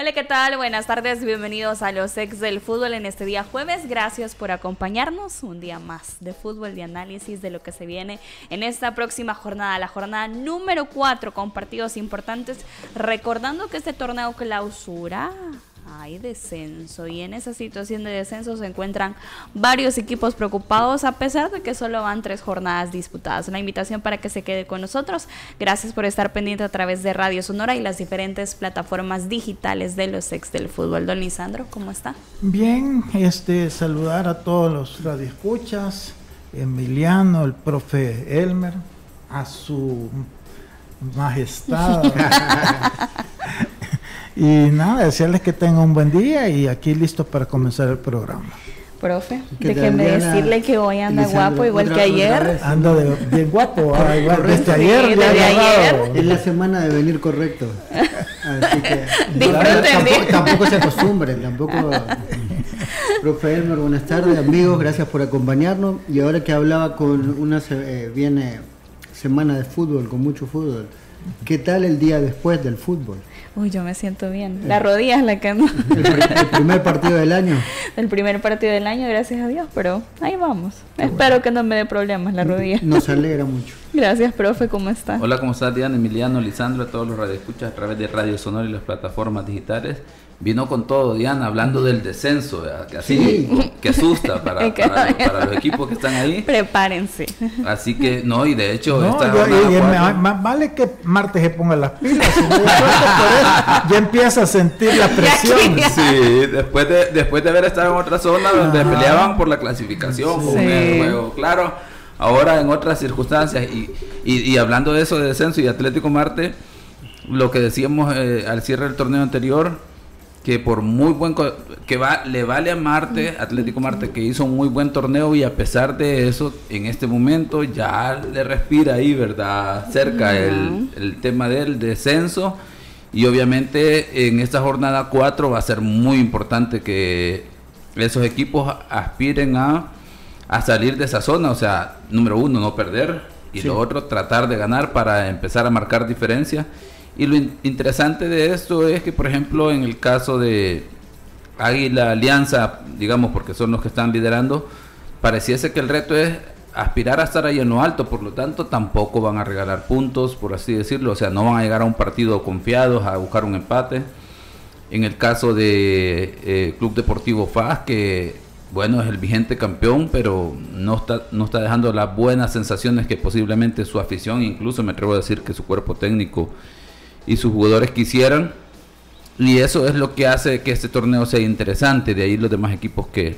Hola, ¿qué tal? Buenas tardes, bienvenidos a los ex del fútbol en este día jueves. Gracias por acompañarnos un día más de fútbol, de análisis de lo que se viene en esta próxima jornada, la jornada número 4 con partidos importantes, recordando que este torneo clausura hay descenso y en esa situación de descenso se encuentran varios equipos preocupados a pesar de que solo van tres jornadas disputadas. Una invitación para que se quede con nosotros. Gracias por estar pendiente a través de Radio Sonora y las diferentes plataformas digitales de los ex del fútbol. Don Lisandro, ¿cómo está? Bien, este saludar a todos los radioescuchas, Emiliano, el profe Elmer, a su majestad. Y nada, desearles que tengan un buen día y aquí listo para comenzar el programa. Profe, déjeme decirle que hoy anda guapo igual que ayer. Anda de, bien guapo, ah, igual desde ayer. Desde ayer. Es la semana de venir correcto. Así que tampoco, tampoco, se acostumbren, tampoco. Profe Elmer, buenas tardes, amigos, gracias por acompañarnos. Y ahora que hablaba con una eh, viene semana de fútbol, con mucho fútbol. ¿Qué tal el día después del fútbol? Uy, yo me siento bien. La rodilla es la que no. El, primer partido del año. El primer partido del año, gracias a Dios, pero ahí vamos. Espero que no me dé problemas la rodilla. Nos alegra mucho. Gracias, profe, ¿cómo está? Hola, ¿cómo estás, Diana, Emiliano, Lisandro, a todos los radioescuchas a través de Radio Sonora y las plataformas digitales? Vino con todo, Diana, hablando del descenso, que así que asusta para, los equipos que están ahí. Prepárense. Así que, no, y de hecho, más vale que Marte se ponga las pilas, ya empieza a sentir la presión. Sí, después de, después de haber estado en otra zona donde peleaban por la clasificación, sí. juego, claro, ahora en otras circunstancias, y, y, hablando de eso de descenso y Atlético Marte, lo que decíamos eh, al cierre del torneo anterior, que por muy buen que va le vale a Marte Atlético Marte que hizo un muy buen torneo y a pesar de eso en este momento ya le respira ahí verdad cerca el, el, tema del descenso. Y obviamente en esta jornada 4 va a ser muy importante que esos equipos aspiren a, a salir de esa zona. O sea número uno no perder. Y lo otro tratar de ganar para empezar a marcar diferencia y lo interesante de esto es que, por ejemplo, en el caso de Águila Alianza, digamos, porque son los que están liderando, pareciese que el reto es aspirar a estar ahí en lo alto, por lo tanto tampoco van a regalar puntos, por así decirlo, o sea, no van a llegar a un partido confiados a buscar un empate. En el caso de eh, Club Deportivo FAS, que bueno, es el vigente campeón, pero no está, no está dejando las buenas sensaciones que posiblemente su afición, incluso me atrevo a decir que su cuerpo técnico y sus jugadores quisieran. Y eso es lo que hace que este torneo sea interesante. De ahí los demás equipos que,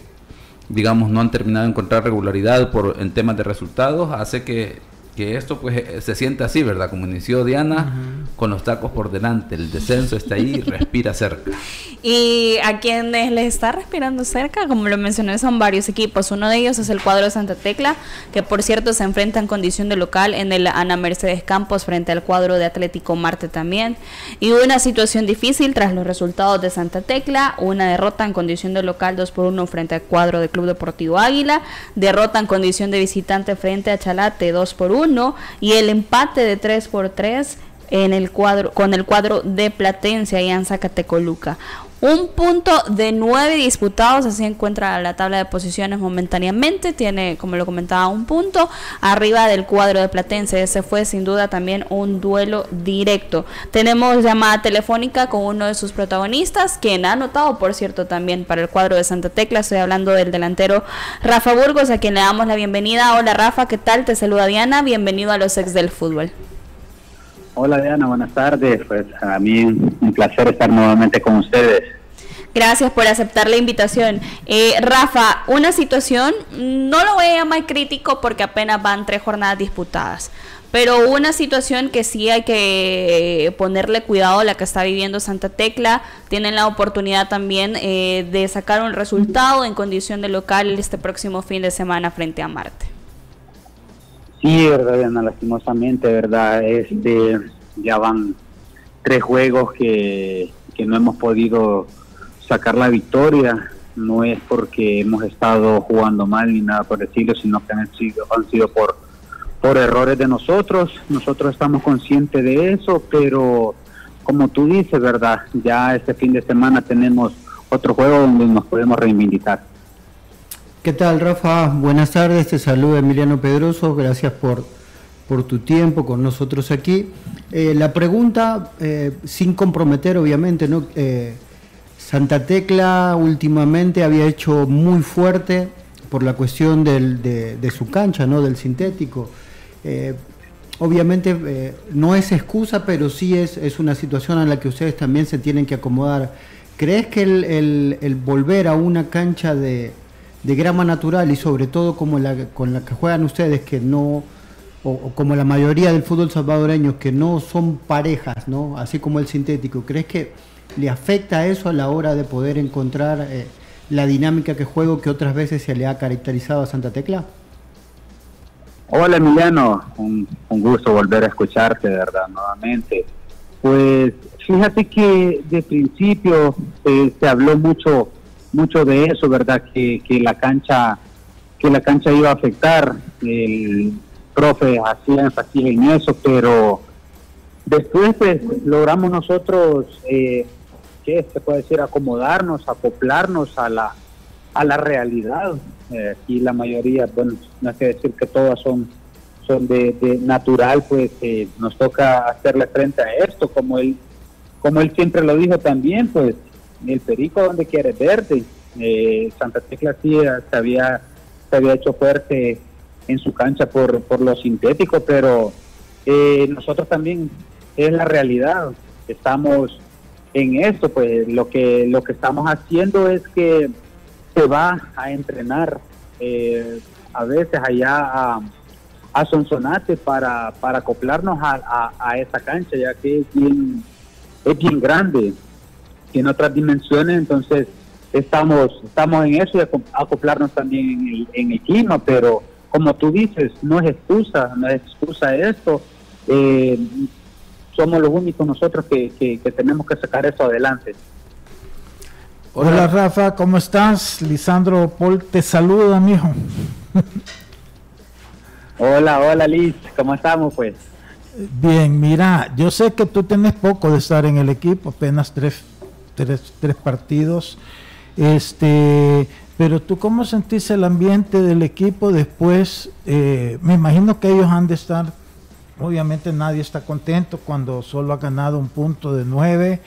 digamos, no han terminado de encontrar regularidad por, en temas de resultados, hace que que esto pues eh, se siente así, ¿verdad? Como inició Diana, con los tacos por delante, el descenso está ahí, respira cerca. Y a quienes les está respirando cerca, como lo mencioné, son varios equipos. Uno de ellos es el cuadro de Santa Tecla, que por cierto se enfrenta en condición de local en el Ana Mercedes Campos frente al cuadro de Atlético Marte también. Y una situación difícil tras los resultados de Santa Tecla, una derrota en condición de local 2 por 1 frente al cuadro de Club Deportivo Águila, derrota en condición de visitante frente a Chalate 2 por 1 y el empate de 3 por 3 en el cuadro, con el cuadro de Platense y en Zacatecoluca. Un punto de nueve disputados, así encuentra la tabla de posiciones momentáneamente. Tiene, como lo comentaba, un punto arriba del cuadro de Platense. Ese fue sin duda también un duelo directo. Tenemos llamada telefónica con uno de sus protagonistas, quien ha anotado, por cierto, también para el cuadro de Santa Tecla. Estoy hablando del delantero Rafa Burgos, a quien le damos la bienvenida. Hola Rafa, ¿qué tal? Te saluda Diana. Bienvenido a los ex del fútbol. Hola Diana, buenas tardes. Pues a mí un placer estar nuevamente con ustedes. Gracias por aceptar la invitación. Eh, Rafa, una situación, no lo voy a llamar crítico porque apenas van tres jornadas disputadas, pero una situación que sí hay que ponerle cuidado, la que está viviendo Santa Tecla, tienen la oportunidad también eh, de sacar un resultado en condición de local este próximo fin de semana frente a Marte. Sí, verdad, lastimosamente, verdad, este, ya van tres juegos que, que no hemos podido sacar la victoria. No es porque hemos estado jugando mal ni nada por decirlo, sino que han sido, han sido por, por errores de nosotros. Nosotros estamos conscientes de eso, pero como tú dices, ¿verdad? Ya este fin de semana tenemos otro juego donde nos podemos reivindicar. ¿Qué tal, Rafa? Buenas tardes, te saluda Emiliano Pedroso, gracias por, por tu tiempo con nosotros aquí. Eh, la pregunta, eh, sin comprometer obviamente, ¿no? Eh, Santa Tecla últimamente había hecho muy fuerte por la cuestión del, de, su cancha, ¿no? del sintético. obviamente no es excusa, pero sí es, es una situación a la que ustedes también se tienen que acomodar. ¿Crees que el volver a una cancha de, de grama natural y sobre todo como la, con la que juegan ustedes, que no, o, como la mayoría del fútbol salvadoreño, que no son parejas, ¿no? así como el sintético, ¿crees que le afecta eso a la hora de poder encontrar eh, la dinámica que juego que otras veces se le ha caracterizado a Santa Tecla? Hola Emiliano, un, gusto volver a escucharte, de verdad, nuevamente. Pues fíjate que de principio eh, se habló mucho mucho de eso, ¿verdad? Que, que la cancha que la cancha iba a afectar. El profe hacía énfasis en eso, pero después pues, logramos nosotros, eh, ¿qué se puede decir? Acomodarnos, acoplarnos a la, a la realidad. Eh, y la mayoría, bueno, no hay que decir que todas son, son de, natural, pues eh, nos toca hacerle frente a esto, como él, como él siempre lo dijo también, pues el Perico donde quiere verte. Eh, Santa Tecla sí eh, se había, se había hecho fuerte en su cancha por, por lo sintético, pero eh, nosotros también es la realidad. Estamos en esto, pues lo que lo que estamos haciendo es que se va a entrenar a veces allá a, a Sonsonate para, para acoplarnos a, a, a, esa cancha, ya que es bien, es bien grande tiene otras dimensiones, entonces estamos, estamos en eso y acoplarnos también en el, clima, pero como tú dices, no es excusa, no es excusa esto. Eh, somos los únicos nosotros que, tenemos que sacar eso adelante. Hola. Rafa, ¿cómo estás? Lisandro Paul te saluda, mijo. hola, hola Liz, ¿cómo estamos pues? Bien, mira, yo sé que tú tienes poco de estar en el equipo, apenas tres tres, partidos. Este, pero tú cómo sentís el ambiente del equipo después, eh, me imagino que ellos han de estar, obviamente nadie está contento cuando solo ha ganado un punto de nueve,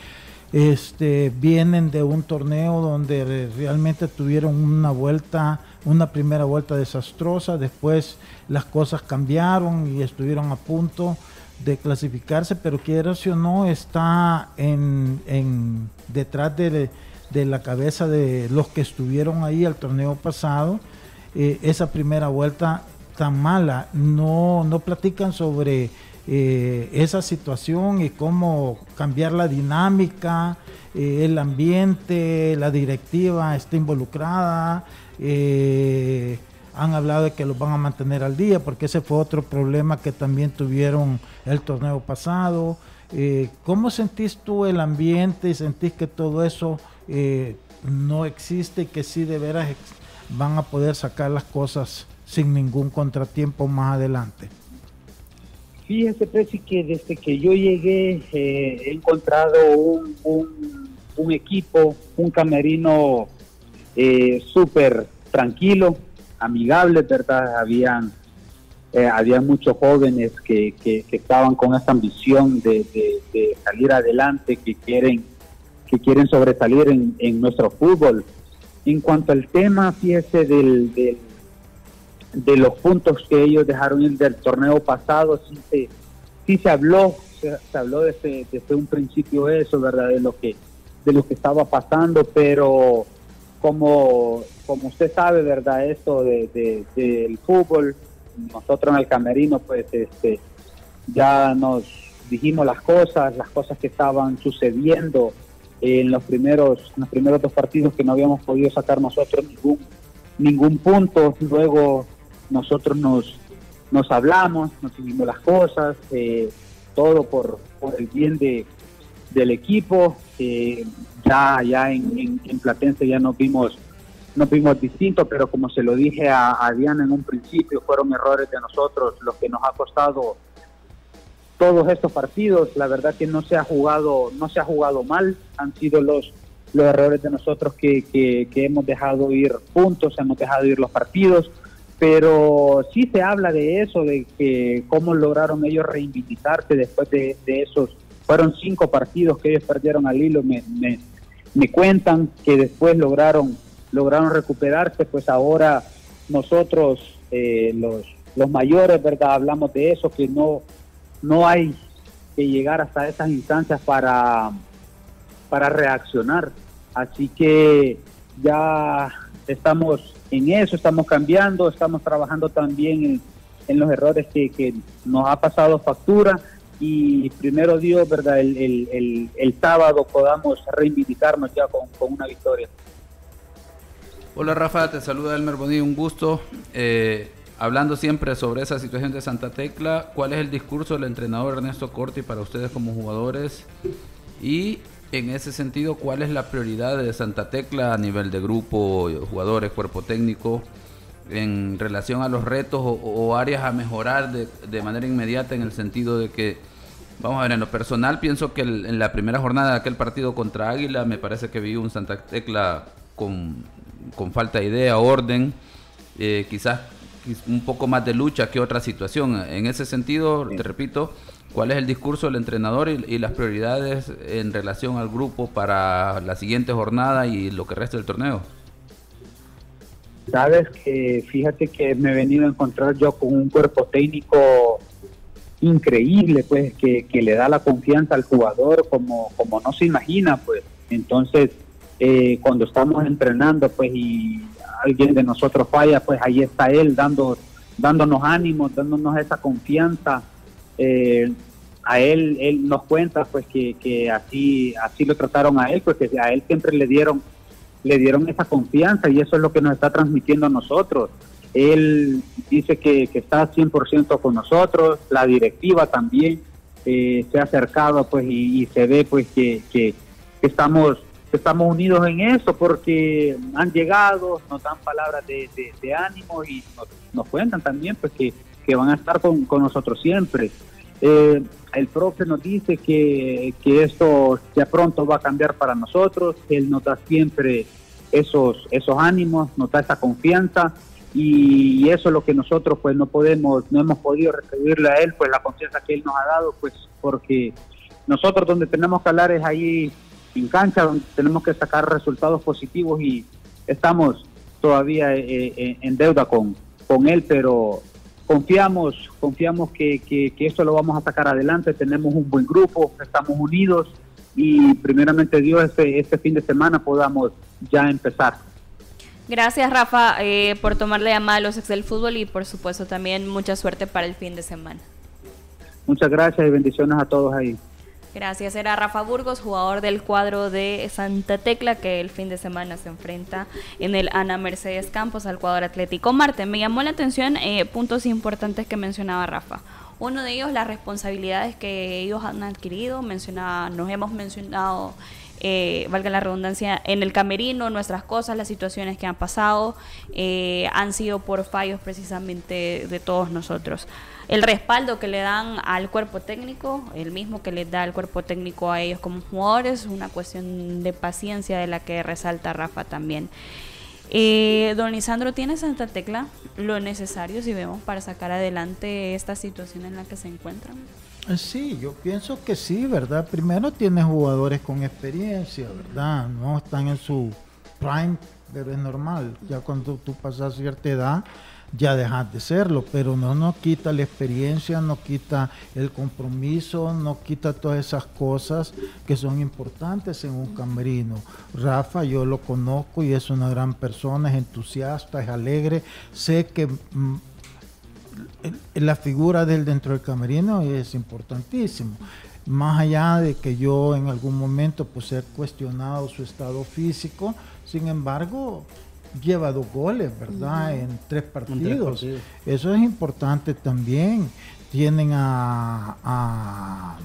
este, vienen de un torneo donde realmente tuvieron una vuelta, una primera vuelta desastrosa, después las cosas cambiaron y estuvieron a punto de clasificarse, pero quieras o no, está en, en detrás de, de, la cabeza de los que estuvieron ahí al torneo pasado. Eh, esa primera vuelta tan mala, no, no platican sobre eh, esa situación y cómo cambiar la dinámica, eh, el ambiente, la directiva está involucrada han hablado de que los van a mantener al día, porque ese fue otro problema que también tuvieron el torneo pasado. Eh, ¿Cómo sentís tú el ambiente y sentís que todo eso eh, no existe y que sí de veras van a poder sacar las cosas sin ningún contratiempo más adelante? Fíjese, Preci, que desde que yo llegué eh, he encontrado un, equipo, un camerino súper tranquilo, amigables, ¿verdad? Habían, eh, había muchos jóvenes que, que, estaban con esa ambición de, salir adelante, que quieren, que quieren sobresalir en, en nuestro fútbol. En cuanto al tema, fíjese, del, del, de los puntos que ellos dejaron en del torneo pasado, sí se, sí se habló, se, habló desde, desde un principio eso, ¿verdad? De lo que, de lo que estaba pasando, pero como, como usted sabe, ¿verdad? Esto de, del fútbol, nosotros en el camerino, pues este, ya nos dijimos las cosas, las cosas que estaban sucediendo en los primeros, los primeros dos partidos que no habíamos podido sacar nosotros ningún, ningún punto. Luego nosotros nos, nos hablamos, nos dijimos las cosas, eh, todo por, el bien de, del equipo. Eh, ya ya en, en, Platense ya nos vimos nos vimos distintos, pero como se lo dije a, Diana en un principio, fueron errores de nosotros los que nos ha costado todos estos partidos. La verdad que no se ha jugado no se ha jugado mal, han sido los los errores de nosotros que, que, hemos dejado ir puntos, hemos dejado ir los partidos, pero sí se habla de eso, de que cómo lograron ellos reivindicarse después de, esos, fueron cinco partidos que ellos perdieron al hilo, me, me, cuentan que después lograron, lograron recuperarse, pues ahora nosotros, eh, los, los mayores, ¿verdad? Hablamos de eso, que no, no hay que llegar hasta esas instancias para, para reaccionar. Así que ya estamos en eso, estamos cambiando, estamos trabajando también en, los errores que, nos ha pasado factura y primero Dios, ¿verdad? El, el, sábado podamos reivindicarnos ya con, una victoria. Hola Rafa, te saluda Elmer Bonillo, un gusto. Eh, hablando siempre sobre esa situación de Santa Tecla, ¿cuál es el discurso del entrenador Ernesto Corti para ustedes como jugadores? Y en ese sentido, ¿cuál es la prioridad de Santa Tecla a nivel de grupo, jugadores, cuerpo técnico, en relación a los retos o, áreas a mejorar de, manera inmediata en el sentido de que, vamos a ver, en lo personal pienso que en la primera jornada de aquel partido contra Águila me parece que vi un Santa Tecla con, falta de idea, orden, eh, quizás un poco más de lucha que otra situación. En ese sentido, te repito, ¿Cuál es el discurso del entrenador y, las prioridades en relación al grupo para la siguiente jornada y lo que resta del torneo? Sabes que fíjate que me he venido a encontrar yo con un cuerpo técnico increíble, pues que, le da la confianza al jugador como, como no se imagina, pues. Entonces, eh, cuando estamos entrenando, pues y alguien de nosotros falla, pues ahí está él dando, dándonos ánimos, dándonos esa confianza eh, a él, él nos cuenta pues que, así, así lo trataron a él, pues que a él siempre le dieron, le dieron esa confianza y eso es lo que nos está transmitiendo a nosotros. Él dice que, que está 100% con nosotros, la directiva también eh, se ha acercado pues y, se ve pues que, que, estamos estamos unidos en eso porque han llegado, nos dan palabras de, ánimo y nos, cuentan también pues que, que van a estar con, con nosotros siempre. Eh, el profe nos dice que, esto ya pronto va a cambiar para nosotros, él nos da siempre esos, esos ánimos, nos da esa confianza y eso es lo que nosotros pues no podemos, no hemos podido recibirle a él, pues la confianza que él nos ha dado, pues porque nosotros donde tenemos que hablar es ahí en cancha, donde tenemos que sacar resultados positivos y estamos todavía eh, eh, en deuda con, con él, pero confiamos, confiamos que, que, esto lo vamos a sacar adelante, tenemos un buen grupo, estamos unidos y primeramente Dios este, este fin de semana podamos ya empezar. Gracias Rafa eh, por tomar la llamada a los ex del fútbol y por supuesto también mucha suerte para el fin de semana. Muchas gracias y bendiciones a todos ahí. Gracias. Era Rafa Burgos, jugador del cuadro de Santa Tecla, que el fin de semana se enfrenta en el Ana Mercedes Campos al cuadro Atlético Marte. Me llamó la atención eh, puntos importantes que mencionaba Rafa. Uno de ellos, las responsabilidades que ellos han adquirido. Mencionaba, nos hemos mencionado, eh, valga la redundancia, en el camerino, nuestras cosas, las situaciones que han pasado, eh, han sido por fallos precisamente de todos nosotros el respaldo que le dan al cuerpo técnico, el mismo que les da el cuerpo técnico a ellos como jugadores, una cuestión de paciencia de la que resalta Rafa también. Eh, don Lisandro, ¿tiene Santa Tecla lo necesario, si vemos, para sacar adelante esta situación en la que se encuentran? Eh, sí, yo pienso que sí, ¿verdad? Primero tiene jugadores con experiencia, ¿verdad? No están en su prime, pero es normal. Ya cuando tú pasas cierta edad, ya dejas de serlo, pero no nos quita la experiencia, no quita el compromiso, no quita todas esas cosas que son importantes en un camerino. Rafa, yo lo conozco y es una gran persona, es entusiasta, es alegre, sé que mm, la figura de él dentro del camerino es importantísimo. Más allá de que yo en algún momento pues he cuestionado su estado físico, sin embargo, lleva dos goles, ¿verdad? En tres partidos. Eso es importante también. Tienen a, a,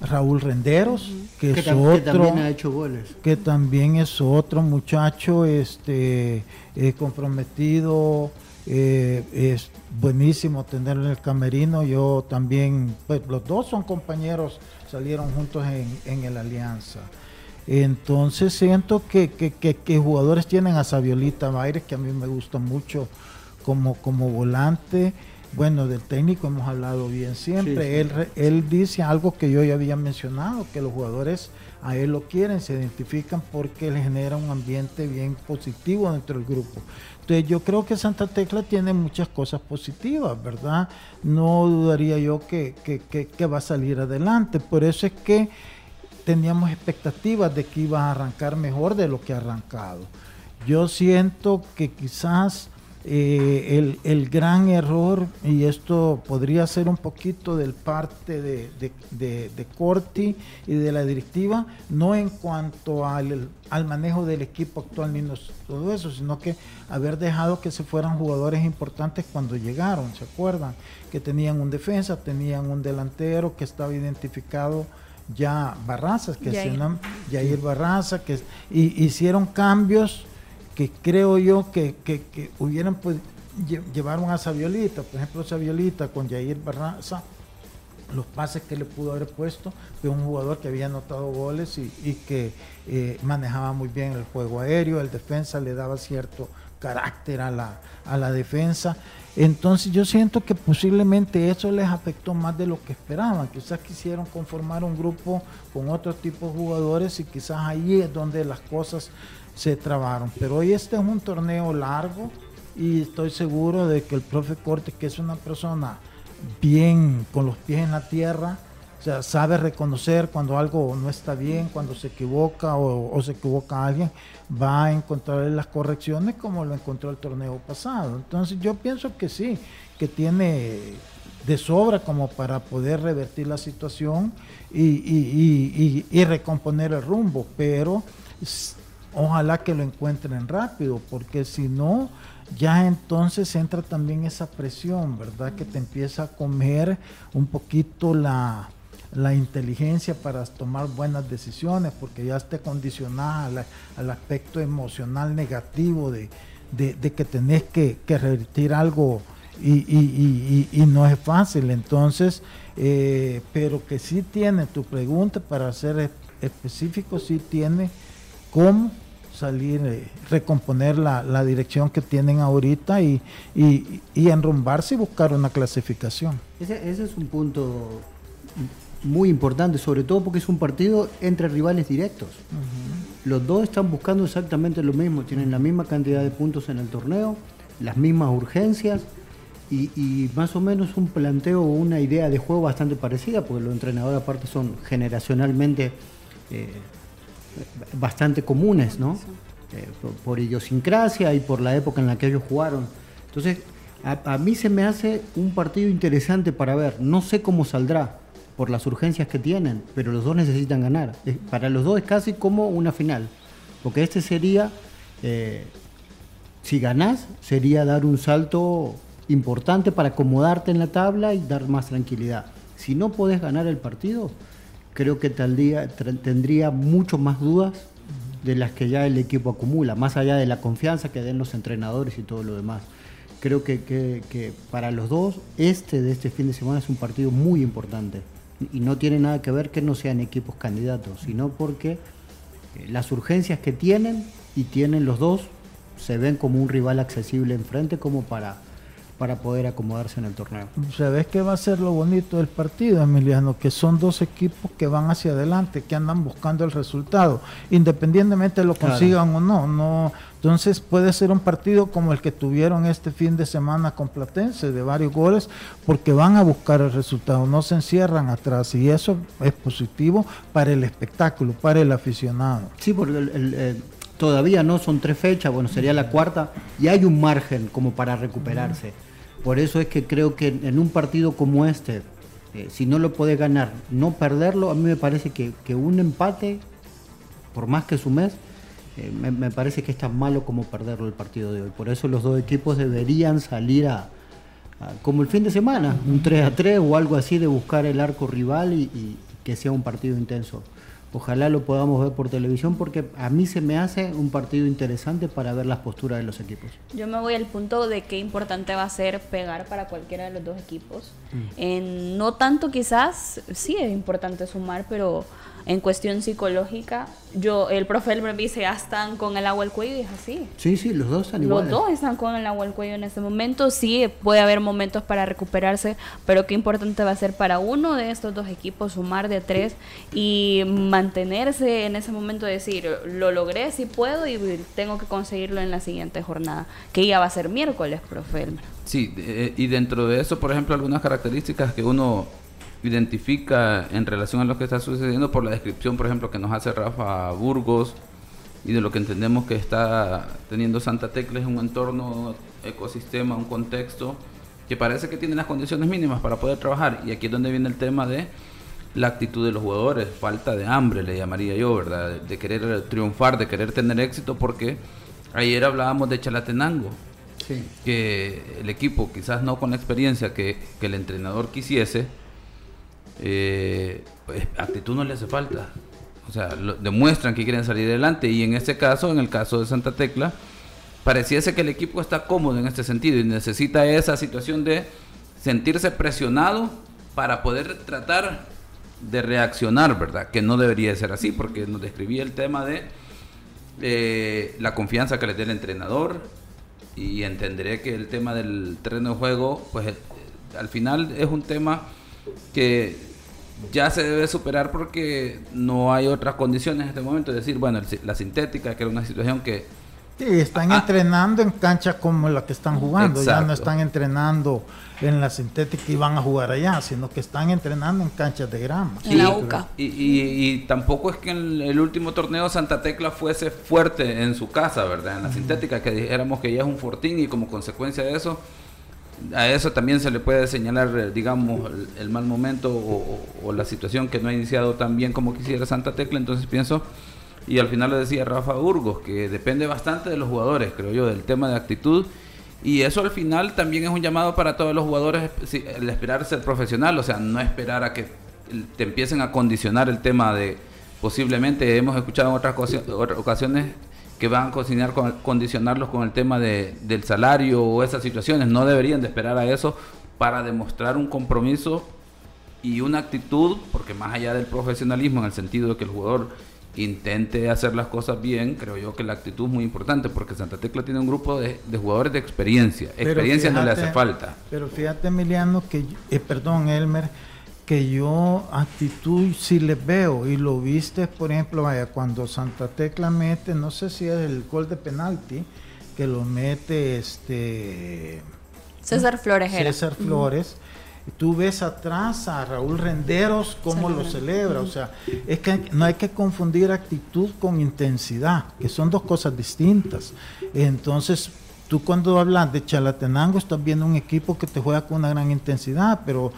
Raúl Renderos, que, es otro, también ha hecho goles. Que también es otro muchacho este, eh, comprometido. Eh, es buenísimo tenerlo en el camerino. Yo también, pues los dos son compañeros, salieron juntos en, en el Alianza. Entonces siento que, que, jugadores tienen a Saviolita Baires, que a mí me gusta mucho como, como volante. Bueno, del técnico hemos hablado bien siempre. Él, él dice algo que yo ya había mencionado, que los jugadores a él lo quieren, se identifican porque le genera un ambiente bien positivo dentro del grupo. Entonces yo creo que Santa Tecla tiene muchas cosas positivas, ¿verdad? No dudaría yo que, que va a salir adelante. Por eso es que teníamos expectativas de que iba a arrancar mejor de lo que ha arrancado. Yo siento que quizás eh, el, gran error, y esto podría ser un poquito del parte de, de, Corti y de la directiva, no en cuanto al, al, manejo del equipo actual ni todo eso, sino que haber dejado que se fueran jugadores importantes cuando llegaron, ¿se acuerdan? Que tenían un defensa, tenían un delantero que estaba identificado ya Barrazas, que se llaman Yair Barraza, que y, hicieron cambios que creo yo que, que, hubieran pues llevaron a Saviolita, por ejemplo Saviolita con Yair Barraza, los pases que le pudo haber puesto, fue un jugador que había anotado goles y, que eh, manejaba muy bien el juego aéreo, el defensa le daba cierto carácter a la, a la defensa. Entonces yo siento que posiblemente eso les afectó más de lo que esperaban. Quizás quisieron conformar un grupo con otro tipo de jugadores y quizás ahí es donde las cosas se trabaron. Pero hoy este es un torneo largo y estoy seguro de que el profe Corte, que es una persona bien con los pies en la tierra, o sea, sabe reconocer cuando algo no está bien, cuando se equivoca o, se equivoca alguien, va a encontrar las correcciones como lo encontró el torneo pasado. Entonces yo pienso que sí, que tiene de sobra como para poder revertir la situación y, y recomponer el rumbo, pero ojalá que lo encuentren rápido, porque si no, ya entonces entra también esa presión, ¿verdad? Que te empieza a comer un poquito la la inteligencia para tomar buenas decisiones, porque ya esté condicionada al, aspecto emocional negativo de, que tenés que, revertir algo y, no es fácil. Entonces, eh, pero que sí tiene tu pregunta para ser específico, sí tiene cómo salir, eh, recomponer la, dirección que tienen ahorita y, y, enrumbarse y buscar una clasificación. Ese, ese es un punto muy importante, sobre todo porque es un partido entre rivales directos. Los dos están buscando exactamente lo mismo, tienen la misma cantidad de puntos en el torneo, las mismas urgencias y, más o menos un planteo o una idea de juego bastante parecida, porque los entrenadores aparte son generacionalmente eh, bastante comunes, ¿no? Eh, por, idiosincrasia y por la época en la que ellos jugaron. Entonces, a mí se me hace un partido interesante para ver, no sé cómo saldrá por las urgencias que tienen, pero los dos necesitan ganar. Para los dos es casi como una final, porque este sería, eh, si ganás, sería dar un salto importante para acomodarte en la tabla y dar más tranquilidad. Si no podés ganar el partido, creo que tendría mucho más dudas de las que ya el equipo acumula, más allá de la confianza que den los entrenadores y todo lo demás. Creo que, que para los dos, este de este fin de semana es un partido muy importante y no tiene nada que ver que no sean equipos candidatos, sino porque eh, las urgencias que tienen y tienen los dos se ven como un rival accesible enfrente como para para poder acomodarse en el torneo. ¿Sabes qué va a ser lo bonito del partido, Emiliano? Que son dos equipos que van hacia adelante, que andan buscando el resultado, independientemente lo consigan o no. no. Entonces puede ser un partido como el que tuvieron este fin de semana con Platense, de varios goles, porque van a buscar el resultado, no se encierran atrás y eso es positivo para el espectáculo, para el aficionado. Sí, porque el, todavía no son tres fechas, bueno, sería la cuarta, y hay un margen como para recuperarse. Por eso es que creo que en un partido como este, eh, si no lo puede ganar, no perderlo, a mí me parece que, un empate, por más que su mes, eh, me, parece que es tan malo como perderlo el partido de hoy. Por eso los dos equipos deberían salir a, como el fin de semana, un 3 a 3 o algo así de buscar el arco rival y que sea un partido intenso. Ojalá lo podamos ver por televisión porque a mí se me hace un partido interesante para ver las posturas de los equipos. Yo me voy al punto de qué importante va a ser pegar para cualquiera de los dos equipos. Mm. no tanto quizás, sí es importante sumar, pero en cuestión psicológica, yo, el profe Elmer dice, ya están con el agua al cuello y es así. Sí, sí, los dos están Los dos están con el agua al cuello en este momento. Sí, puede haber momentos para recuperarse, pero qué importante va a ser para uno de estos dos equipos sumar de tres y mantenerse en ese momento de decir, lo logré, si puedo y tengo que conseguirlo en la siguiente jornada, que ya va a ser miércoles, profe Elmer. Sí, eh, y dentro de eso, por ejemplo, algunas características que uno identifica en relación a lo que está sucediendo por la descripción, por ejemplo, que nos hace Rafa Burgos y de lo que entendemos que está teniendo Santa Tecla es un entorno, ecosistema, un contexto que parece que tiene las condiciones mínimas para poder trabajar. Y aquí es donde viene el tema de la actitud de los jugadores, falta de hambre, le llamaría yo, ¿verdad? De, querer triunfar, de querer tener éxito, porque ayer hablábamos de Chalatenango. Que el equipo, quizás no con la experiencia que, que el entrenador quisiese, eh, actitud no le hace falta. O sea, demuestran que quieren salir adelante y en este caso, en el caso de Santa Tecla, pareciese que el equipo está cómodo en este sentido y necesita esa situación de sentirse presionado para poder tratar de reaccionar, ¿verdad? Que no debería ser así, porque nos describía el tema de eh, la confianza que le dé el entrenador y entenderé que el tema del terreno de juego, pues eh, al final es un tema que ya se debe superar porque no hay otras condiciones en este momento. Es decir, bueno, la sintética, que era una situación que... Sí, están ah, entrenando en canchas como la que están jugando, ya no están entrenando en la sintética y van a jugar allá, sino que están entrenando en canchas de grama. en la UCA. Y, y, tampoco es que en el último torneo Santa Tecla fuese fuerte en su casa, ¿verdad? En la sintética, que dijéramos que ya es un fortín y como consecuencia de eso a eso también se le puede señalar, eh, digamos, el, mal momento o, la situación que no ha iniciado tan bien como quisiera Santa Tecla. Entonces pienso, y al final lo decía Rafa Burgos, que depende bastante de los jugadores, creo yo, del tema de actitud. Y eso al final también es un llamado para todos los jugadores, el esperar ser profesional, o sea, no esperar a que te empiecen a condicionar el tema de posiblemente, hemos escuchado en otras ocasiones, que van a cocinar con, condicionarlos con el tema de, del salario o esas situaciones. No deberían de esperar a eso para demostrar un compromiso y una actitud, porque más allá del profesionalismo, en el sentido de que el jugador intente hacer las cosas bien, creo yo que la actitud es muy importante, porque Santa Tecla tiene un grupo de, jugadores de experiencia. Experiencia no le hace falta. Pero fíjate, Emiliano, que, eh, perdón, Elmer, que yo actitud si le veo y lo viste, por ejemplo, vaya, cuando Santa Tecla mete, no sé si es el gol de penalti, que lo mete este César Flores. César Flores. Tú ves atrás a Raúl Renderos cómo lo celebra. O sea, es que no hay que confundir actitud con intensidad, que son dos cosas distintas. Entonces, tú cuando hablas de Chalatenango estás viendo un equipo que te juega con una gran intensidad, pero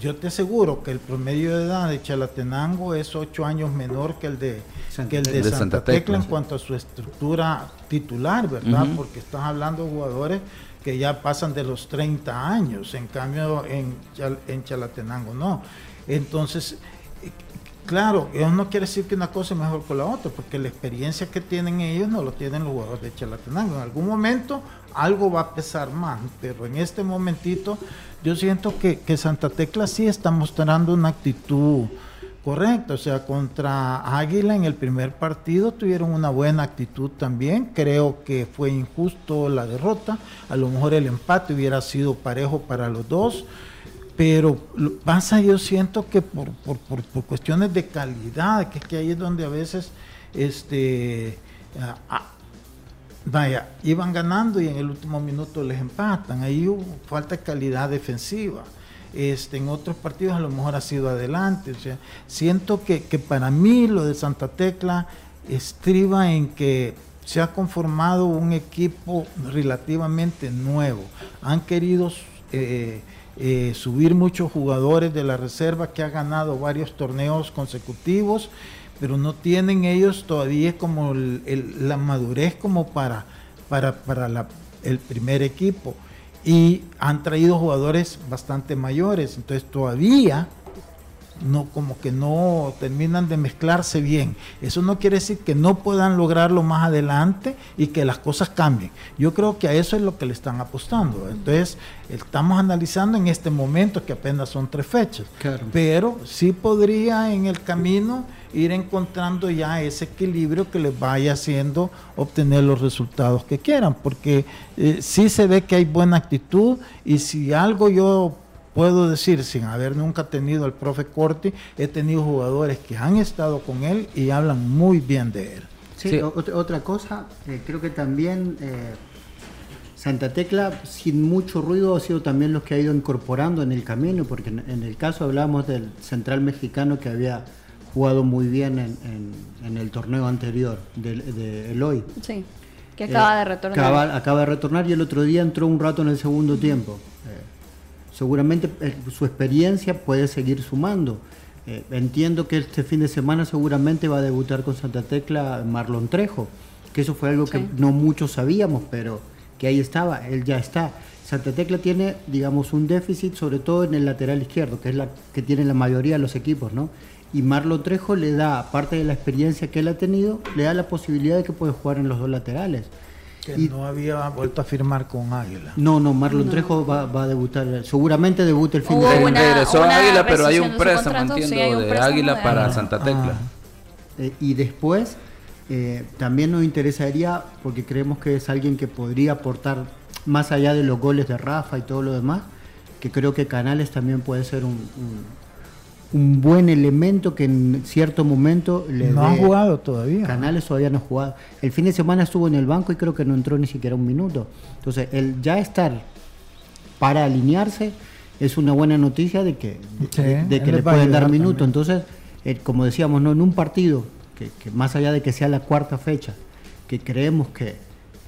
yo te aseguro que el promedio de edad de Chalatenango es ocho años menor que el de, el de, Santa, Tecla, en cuanto a su estructura titular, ¿verdad? Porque estás hablando de jugadores que ya pasan de los 30 años, en cambio en, en Chalatenango no. Entonces, claro, eso no quiere decir que una cosa es mejor que la otra, porque la experiencia que tienen ellos no lo tienen los jugadores de Chalatenango. En algún momento algo va a pesar más, pero en este momentito yo siento que, Santa Tecla sí está mostrando una actitud correcta, o sea, contra Águila en el primer partido tuvieron una buena actitud también, creo que fue injusto la derrota, a lo mejor el empate hubiera sido parejo para los dos, pero pasa yo siento que por, por, cuestiones de calidad, que, que ahí es donde a veces este, vaya, iban ganando y en el último minuto les empatan. Ahí hubo falta de calidad defensiva. Este, en otros partidos a lo mejor ha sido adelante. O sea, siento que, para mí lo de Santa Tecla estriba en que se ha conformado un equipo relativamente nuevo. Han querido eh, eh, subir muchos jugadores de la reserva que ha ganado varios torneos consecutivos pero no tienen ellos todavía como la madurez como para, para, para el primer equipo. Y han traído jugadores bastante mayores, entonces todavía no como que no terminan de mezclarse bien. Eso no quiere decir que no puedan lograrlo más adelante y que las cosas cambien. Yo creo que a eso es lo que le están apostando. Entonces, estamos analizando en este momento que apenas son tres fechas, pero sí podría en el camino ir encontrando ya ese equilibrio que les vaya haciendo obtener los resultados que quieran, porque eh, sí se ve que hay buena actitud y si algo yo puedo decir, sin haber nunca tenido al profe Corti, he tenido jugadores que han estado con él y hablan muy bien de él. Sí, Otra, cosa, eh, creo que también eh, Santa Tecla, sin mucho ruido, ha sido también los que ha ido incorporando en el camino, porque en, el caso hablamos del central mexicano que había jugado muy bien en, el torneo anterior de, Eloy. Sí, que acaba de retornar. Acaba, acaba, de retornar y el otro día entró un rato en el segundo tiempo seguramente eh, su experiencia puede seguir sumando. Eh, entiendo que este fin de semana seguramente va a debutar con Santa Tecla Marlon Trejo, que eso fue algo que no muchos sabíamos, pero que ahí estaba, él ya está. Santa Tecla tiene, digamos, un déficit, sobre todo en el lateral izquierdo, que es la que tiene la mayoría de los equipos, ¿no? Y Marlon Trejo le da, aparte de la experiencia que él ha tenido, le da la posibilidad de que puede jugar en los dos laterales y no había vuelto a firmar con Águila. No, no, Marlon Trejo va, a debutar, seguramente debuta el fin de semana. Regresó a Águila, pero hay un préstamo, entiendo, de Águila para Santa Tecla. Ah. Eh, y después, eh, también nos interesaría, porque creemos que es alguien que podría aportar, más allá de los goles de Rafa y todo lo demás, que creo que Canales también puede ser un un buen elemento que en cierto momento le no ha jugado todavía. Canales todavía no ha jugado. El fin de semana estuvo en el banco y creo que no entró ni siquiera un minuto. Entonces el ya estar para alinearse es una buena noticia de que de, que le pueden dar minuto. Entonces eh, como decíamos no en un partido que, que, más allá de que sea la cuarta fecha que creemos que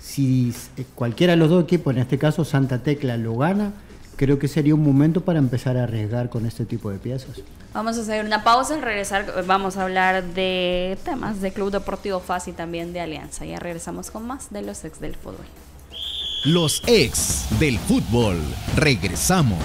si eh, cualquiera de los dos equipos en este caso Santa Tecla lo gana creo que sería un momento para empezar a arriesgar con este tipo de piezas. Vamos a hacer una pausa, al regresar vamos a hablar de temas de Club Deportivo FAS y también de Alianza. Ya regresamos con más de los ex del fútbol. Los ex del fútbol. Regresamos.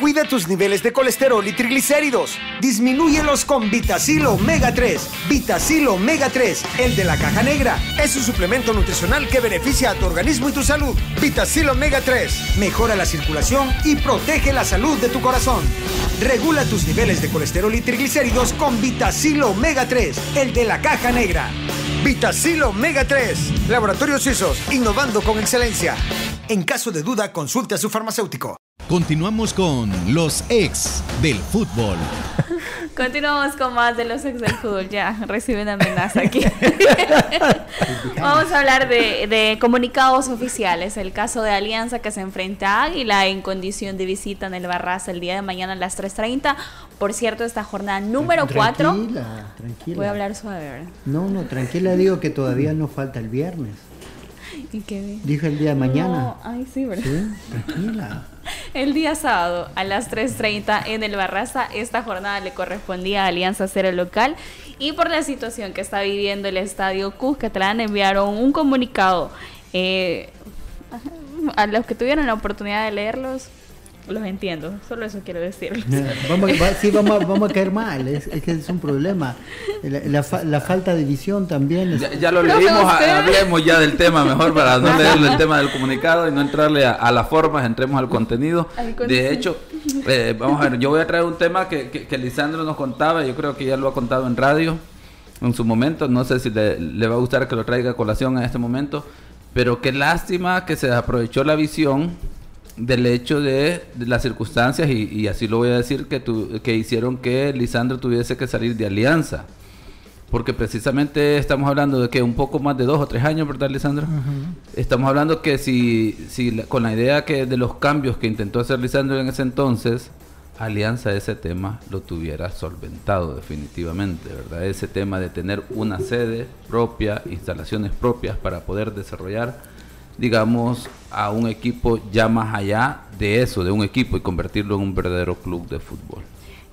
Cuida tus niveles de colesterol y triglicéridos. Disminúyelos con Vitacil Omega 3. Vitacil Omega 3, el de la caja negra. Es un suplemento nutricional que beneficia a tu organismo y tu salud. Vitacil Omega 3 mejora la circulación y protege la salud de tu corazón. Regula tus niveles de colesterol y triglicéridos con Vitacil Omega 3, el de la caja negra. Vitacil Omega 3. Laboratorios Suizos, innovando con excelencia. En caso de duda, consulte a su farmacéutico. Continuamos con los ex del fútbol. Continuamos con más de los ex del fútbol. Ya, reciben amenaza aquí. Vamos a hablar de, de, comunicados oficiales. El caso de Alianza que se enfrenta a Águila en condición de visita en el Barraza el día de mañana a las 3.30. Por cierto, esta jornada número 4. Tranquila, tranquila. Voy a hablar suave, ¿verdad? No, no, tranquila, digo que todavía nos falta el viernes. ¿Y? Dije el día de mañana. No, ay, sí, ¿verdad? Sí, tranquila. El día sábado a las 3.30 en el Barraza, esta jornada le correspondía a Alianza Cero Local y por la situación que está viviendo el Estadio Cuscatlán enviaron un comunicado eh, a los que tuvieron la oportunidad de leerlos. Los entiendo, solo eso quiero decir. vamos, va, sí, vamos, vamos, a caer mal, es, es, que es un problema. La, la, la falta de visión también. Es... Ya, ya, lo leímos, hablemos ya del tema mejor para no leerle el tema del comunicado y no entrarle a, a las formas, entremos al contenido. De hecho, eh, vamos a ver, yo voy a traer un tema que, que, que, Lisandro nos contaba, yo creo que ya lo ha contado en radio en su momento, no sé si le, le va a gustar que lo traiga a colación en este momento, pero qué lástima que se aprovechó la visión del hecho de, de las circunstancias, y, y, así lo voy a decir, que, tu, que hicieron que Lisandro tuviese que salir de alianza. Porque precisamente estamos hablando de que un poco más de dos o tres años, ¿verdad, Lisandro? Uh -huh. Estamos hablando que si, si con la idea que de los cambios que intentó hacer Lisandro en ese entonces, Alianza ese tema lo tuviera solventado definitivamente, ¿verdad? Ese tema de tener una sede propia, instalaciones propias para poder desarrollar digamos, a un equipo ya más allá de eso, de un equipo y convertirlo en un verdadero club de fútbol.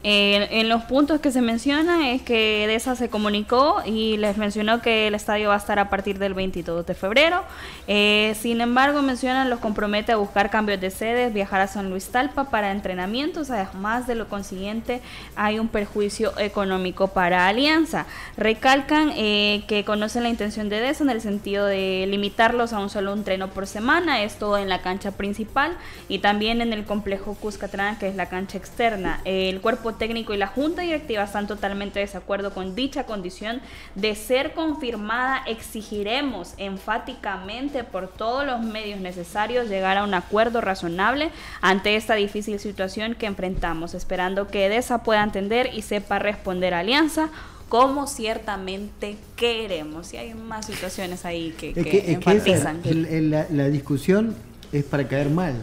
En los puntos que se menciona es que DESA se comunicó y les mencionó que el estadio va a estar a partir del 22 de febrero. Eh, sin embargo, mencionan los compromete a buscar cambios de sedes, viajar a San Luis Talpa para entrenamientos. Además de lo consiguiente, hay un perjuicio económico para Alianza. Recalcan eh, que conocen la intención de DESA en el sentido de limitarlos a un solo entreno por semana, esto en la cancha principal y también en el complejo Cuscatlán, que es la cancha externa. el cuerpo técnico y la junta directiva están totalmente de desacuerdo con dicha condición. De ser confirmada, exigiremos enfáticamente por todos los medios necesarios llegar a un acuerdo razonable ante esta difícil situación que enfrentamos, esperando que EDESA pueda entender y sepa responder a Alianza como ciertamente queremos. Y hay más situaciones ahí que, que, es que, es enfatizan. El, el, la, la, discusión es para caer mal,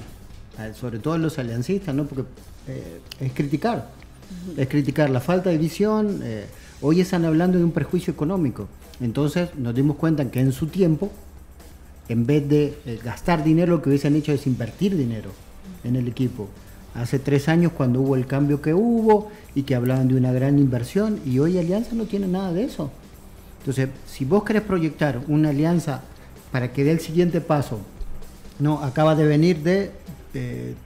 sobre todo los aliancistas, ¿no? porque eh, es criticar es criticar la falta de visión. Eh, hoy están hablando de un perjuicio económico. Entonces nos dimos cuenta que en su tiempo, en vez de eh, gastar dinero, lo que hubiesen hecho es invertir dinero en el equipo. Hace tres años cuando hubo el cambio que hubo y que hablaban de una gran inversión y hoy Alianza no tiene nada de eso. Entonces, si vos querés proyectar una alianza para que dé el siguiente paso, no, acaba de venir de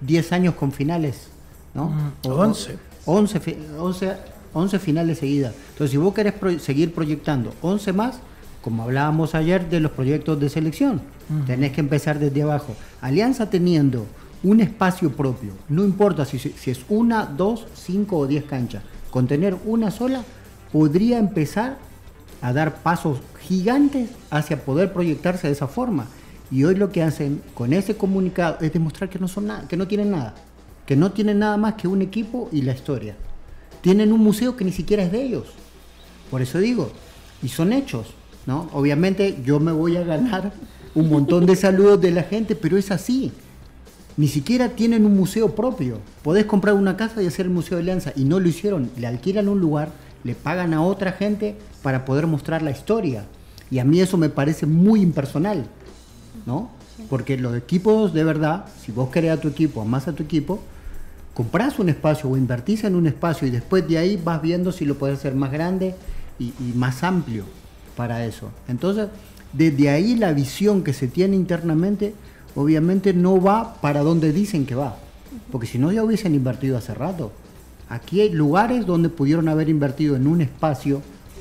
10 eh, años con finales, ¿no? Mm, 11. 11, 11, 11 finales seguidas. Entonces, si vos querés pro seguir proyectando 11 más, como hablábamos ayer de los proyectos de selección, uh -huh. tenés que empezar desde abajo. Alianza teniendo un espacio propio, no importa si, si es una, dos, cinco o diez canchas, con tener una sola, podría empezar a dar pasos gigantes hacia poder proyectarse de esa forma. Y hoy lo que hacen con ese comunicado es demostrar que no son nada, que no tienen nada que no tienen nada más que un equipo y la historia. Tienen un museo que ni siquiera es de ellos. Por eso digo, y son hechos, ¿no? Obviamente yo me voy a ganar un montón de saludos de la gente, pero es así. Ni siquiera tienen un museo propio. Podés comprar una casa y hacer el Museo de Alianza y no lo hicieron. Le alquilan un lugar, le pagan a otra gente para poder mostrar la historia. Y a mí eso me parece muy impersonal, ¿no? Porque los equipos, de verdad, si vos querés a tu equipo, amás a tu equipo, compras un espacio o invertís en un espacio y después de ahí vas viendo si lo puedes hacer más grande y, y, más amplio para eso. Entonces, desde ahí la visión que se tiene internamente, obviamente no va para donde dicen que va. porque si no ya hubiesen invertido hace rato. Aquí hay lugares donde pudieron haber invertido en un espacio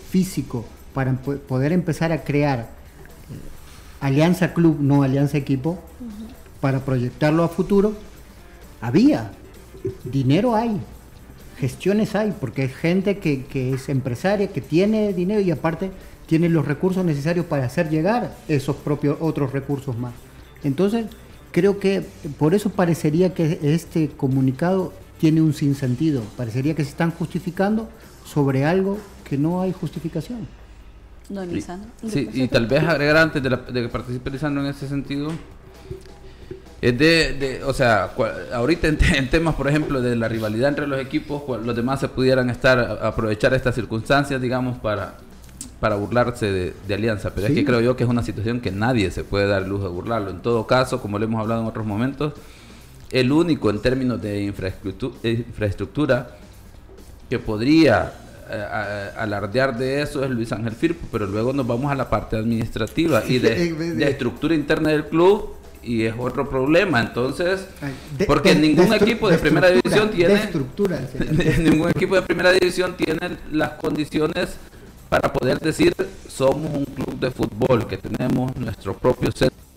físico para poder empezar a crear eh, alianza club, no alianza equipo, para proyectarlo a futuro. Había, dinero hay, gestiones hay, porque hay gente que, que es empresaria, que tiene dinero y aparte tiene los recursos necesarios para hacer llegar esos propios otros recursos más. Entonces, creo que por eso parecería que este comunicado tiene un sinsentido. Parecería que se están justificando sobre algo que no hay justificación. Don Sí, y tal vez agregar antes de, que participe Lisandro en ese sentido, es de, o sea, ahorita en, temas, por ejemplo, de la rivalidad entre los equipos, los demás se pudieran estar, aprovechar estas circunstancias, digamos, para, para burlarse de, Alianza, pero es que creo yo que es una situación que nadie se puede dar lujo de burlarlo. En todo caso, como lo hemos hablado en otros momentos, el único en términos de infraestructura, que podría eh, alardear de eso es Luis Ángel Firpo, pero luego nos vamos a la parte administrativa y de, estructura interna del club y es otro problema. Entonces, porque ningún equipo de primera división tiene ningún equipo de primera división tiene las condiciones para poder decir somos un club de fútbol que tenemos nuestro propio centro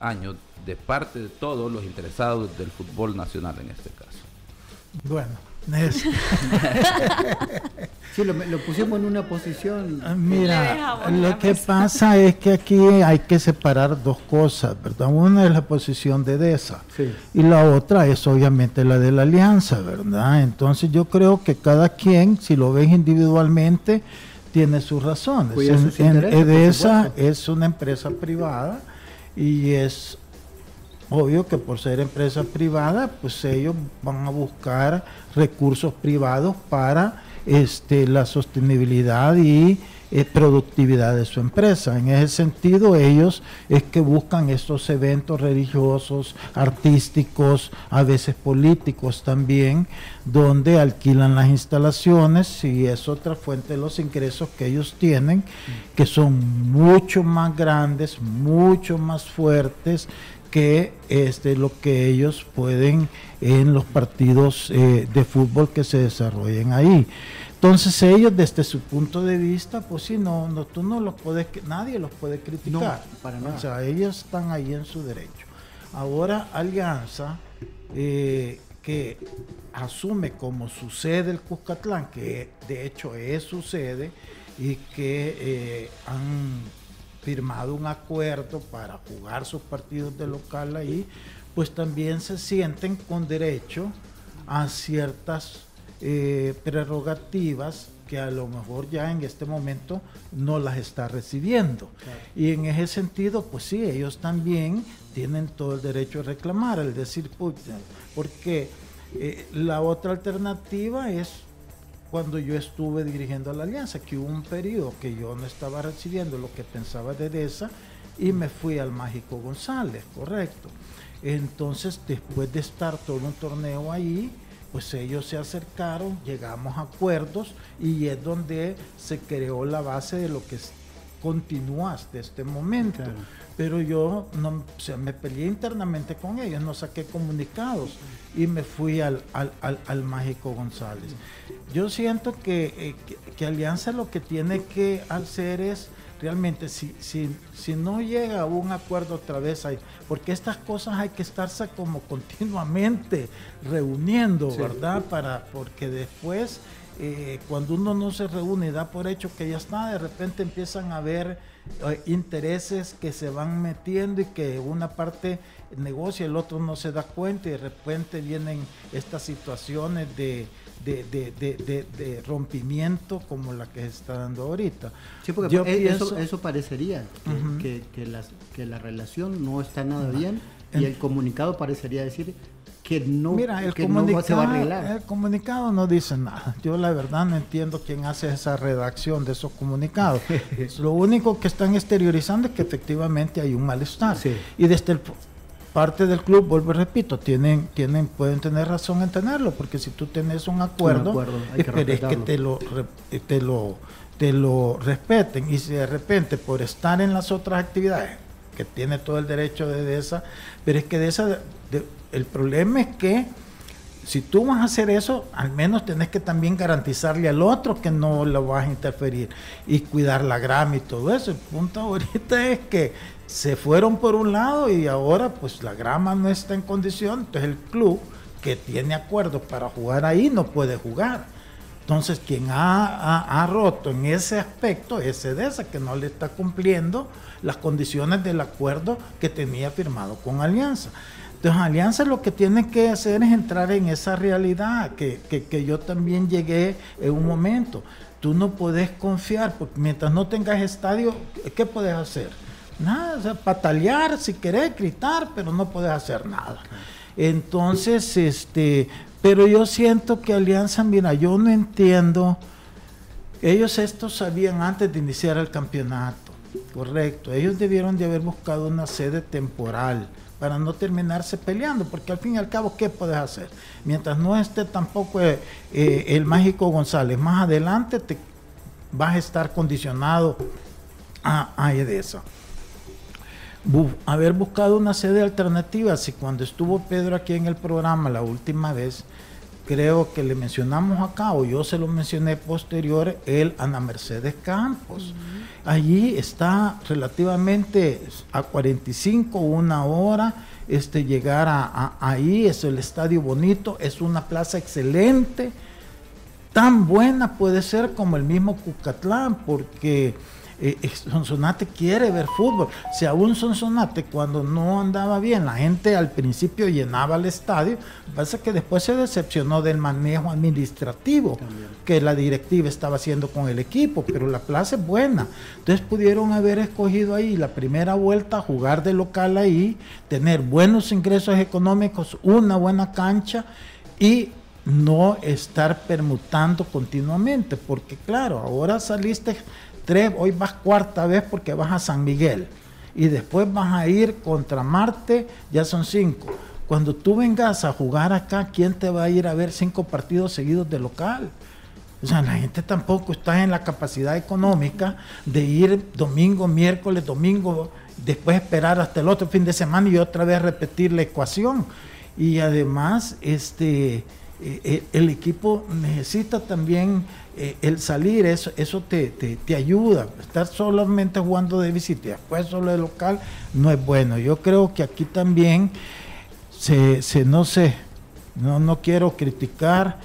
años de parte de todos los interesados del fútbol nacional en este caso. Bueno, sí, lo, pusimos en una posición. Ah, mira, lo que pasa es que aquí hay que separar dos cosas, ¿verdad? Una es la posición de DESA y la otra es obviamente la de la alianza, ¿verdad? Entonces yo creo que cada quien, si lo ven individualmente, tiene sus razones. en, EDESA es una empresa privada y es obvio que por ser empresa privada, pues ellos van a buscar recursos privados para este, la sostenibilidad y productividad de su empresa. En ese sentido, ellos es que buscan estos eventos religiosos, artísticos, a veces políticos también, donde alquilan las instalaciones y es otra fuente de los ingresos que ellos tienen, que son mucho más grandes, mucho más fuertes que este, lo que ellos pueden en los partidos eh, de fútbol que se desarrollen ahí. Entonces ellos desde su punto de vista, pues sí, no, no tú no los puedes, nadie los puede criticar. para nada. O sea, ellos están ahí en su derecho. Ahora Alianza, eh, que asume como su sede el Cuscatlán, que de hecho es su sede, y que eh, han firmado un acuerdo para jugar sus partidos de local ahí, pues también se sienten con derecho a ciertas eh, prerrogativas que a lo mejor ya en este momento no las está recibiendo. Y en ese sentido, pues sí, ellos también tienen todo el derecho a reclamar, el decir, porque eh, la otra alternativa es cuando yo estuve dirigiendo la alianza, que hubo un periodo que yo no estaba recibiendo lo que pensaba de esa y me fui al Mágico González, correcto. Entonces, después de estar todo un torneo ahí, pues ellos se acercaron, llegamos a acuerdos y es donde se creó la base de lo que continúa hasta este momento. Pero yo no, me peleé internamente con ellos, no saqué comunicados y me fui al, al, Mágico González. Yo siento eh, que, que, Alianza lo que tiene que hacer es realmente si, si, si no llega a un acuerdo otra vez ahí, porque estas cosas hay que estarse como continuamente reuniendo, ¿verdad? Para, porque después, eh, cuando uno no se reúne y da por hecho que ya está, de repente empiezan a ver eh, intereses que se van metiendo y que una parte negocia, el otro no se da cuenta y de repente vienen estas situaciones de, de, rompimiento como la que se está dando ahorita. Sí, porque e, eso, eso parecería que, que, que la relación no está nada bien y el comunicado parecería decir que no, Mira, el comunicado, se va a arreglar. El comunicado no dice nada. Yo la verdad no entiendo quién hace esa redacción de esos comunicados. Lo único que están exteriorizando es que efectivamente hay un malestar. Y desde el parte del club, vuelvo y repito, tienen, tienen, pueden tener razón en tenerlo, porque si tú tienes un acuerdo, esperes que, te lo, te lo te lo respeten y si de repente por estar en las otras actividades que tiene todo el derecho de esa, pero es que de esa el problema es que si tú vas a hacer eso, al menos tenés que también garantizarle al otro que no lo vas a interferir y cuidar la grama y todo eso. El punto ahorita es que se fueron por un lado y ahora pues la grama no está en condición, entonces el club que tiene acuerdos para jugar ahí no puede jugar. Entonces quien ha, roto en ese aspecto es esa que no le está cumpliendo las condiciones del acuerdo que tenía firmado con Alianza. Entonces, Alianza lo que tiene que hacer es entrar en esa realidad que, que, yo también llegué en un momento. Tú no puedes confiar, porque mientras no tengas estadio, ¿qué puedes hacer? Nada, o sea, patalear si querés, gritar, pero no puedes hacer nada. Entonces, este, pero yo siento que Alianza, mira, yo no entiendo, ellos esto sabían antes de iniciar el campeonato, correcto, ellos debieron de haber buscado una sede temporal para no terminarse peleando, porque al fin y al cabo, ¿qué puedes hacer? Mientras no esté tampoco eh, eh, el mágico González, más adelante te vas a estar condicionado a, a eso. Haber buscado una sede alternativa, si cuando estuvo Pedro aquí en el programa la última vez, creo que le mencionamos acá, o yo se lo mencioné posterior, el Ana Mercedes Campos. Allí está relativamente a 45, una hora, este, llegar a, ahí, es el estadio bonito, es una plaza excelente, tan buena puede ser como el mismo Cucatlán, porque eh, eh, Sonsonate quiere ver fútbol. Si aún Sonsonate cuando no andaba bien, la gente al principio llenaba el estadio, pasa que después se decepcionó del manejo administrativo que la directiva estaba haciendo con el equipo, pero la plaza es buena. Entonces pudieron haber escogido ahí la primera vuelta, jugar de local ahí, tener buenos ingresos económicos, una buena cancha y no estar permutando continuamente, porque claro, ahora saliste hoy vas cuarta vez porque vas a San Miguel y después vas a ir contra Marte, ya son cinco. Cuando tú vengas a jugar acá, ¿quién te va a ir a ver cinco partidos seguidos de local? O sea, la gente tampoco está en la capacidad económica de ir domingo, miércoles, domingo, después esperar hasta el otro fin de semana y otra vez repetir la ecuación. Y además, este, eh, eh, el equipo necesita también eh, el salir, eso, eso te, te, ayuda. Estar solamente jugando de visita después solo de local no es bueno. Yo creo que aquí también se, se no sé, no, no quiero criticar,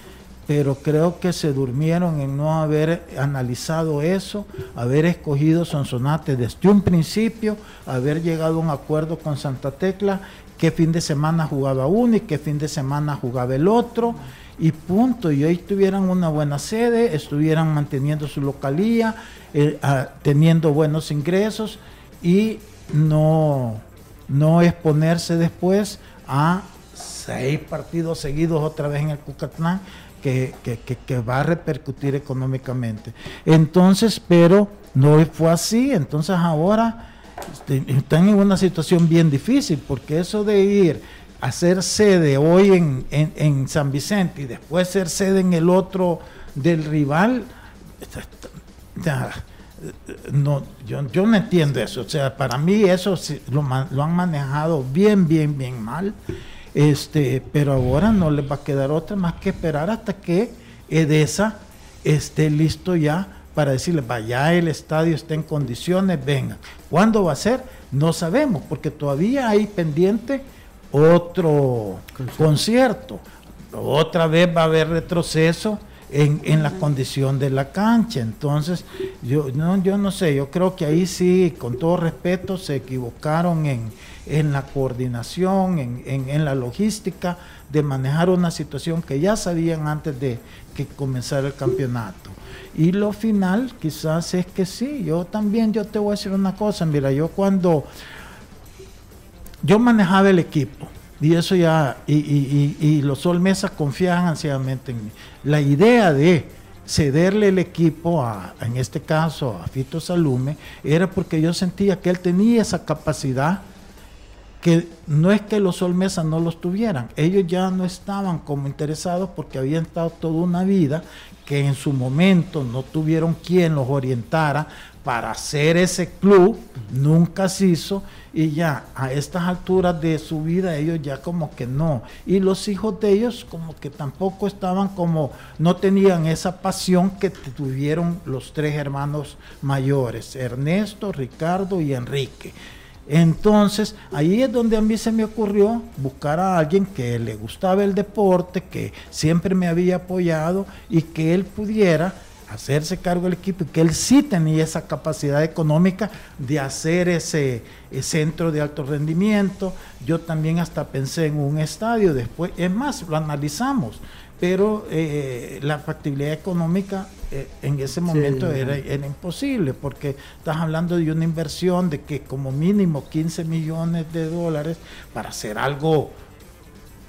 pero creo que se durmieron en no haber analizado eso, haber escogido Sonsonate desde un principio, haber llegado a un acuerdo con Santa Tecla, qué fin de semana jugaba uno y qué fin de semana jugaba el otro y punto. Y hoy tuvieran una buena sede, estuvieran manteniendo su localía, eh, ah, teniendo buenos ingresos y no, no exponerse después a seis partidos seguidos otra vez en el Cucatlán. Que, que, va a repercutir económicamente. Entonces, pero no fue así. Entonces ahora este, están en una situación bien difícil, porque eso de ir hacer sede hoy en, en, San Vicente y después ser sede en el otro del rival, no, yo, yo no entiendo eso. O sea, para mí eso lo, lo, han manejado bien, bien, bien mal. Este, pero ahora no les va a quedar otra más que esperar hasta que Edesa esté listo ya para decirle, vaya, el estadio está en condiciones, venga. ¿Cuándo va a ser? No sabemos, porque todavía hay pendiente otro concierto. Otra vez va a haber retroceso en, la condición de la cancha. Entonces, yo no, yo no sé, yo creo que ahí sí, con todo respeto, se equivocaron en, en la coordinación, en, en, la logística de manejar una situación que ya sabían antes de que comenzara el campeonato. Y lo final quizás es que sí, yo también, yo te voy a decir una cosa, mira, yo cuando yo manejaba el equipo, y eso ya, y, y, y, los Sol Mesa confiaban ansiamente en mí. La idea de cederle el equipo, a, en este caso a Fito Salume, era porque yo sentía que él tenía esa capacidad que no es que los Sol Mesa no los tuvieran, ellos ya no estaban como interesados porque habían estado toda una vida que en su momento no tuvieron quien los orientara para hacer ese club, nunca se hizo y ya a estas alturas de su vida ellos ya como que no. Y los hijos de ellos como que tampoco estaban como, no tenían esa pasión que tuvieron los tres hermanos mayores, Ernesto, Ricardo y Enrique. Entonces, ahí es donde a mí se me ocurrió buscar a alguien que le gustaba el deporte, que siempre me había apoyado y que él pudiera hacerse cargo del equipo y que él sí tenía esa capacidad económica de hacer ese, ese, centro de alto rendimiento. Yo también hasta pensé en un estadio después, es más, lo analizamos pero eh, la factibilidad económica eh, en ese momento era, era, imposible, porque estás hablando de una inversión de que como mínimo 15 millones de dólares para hacer algo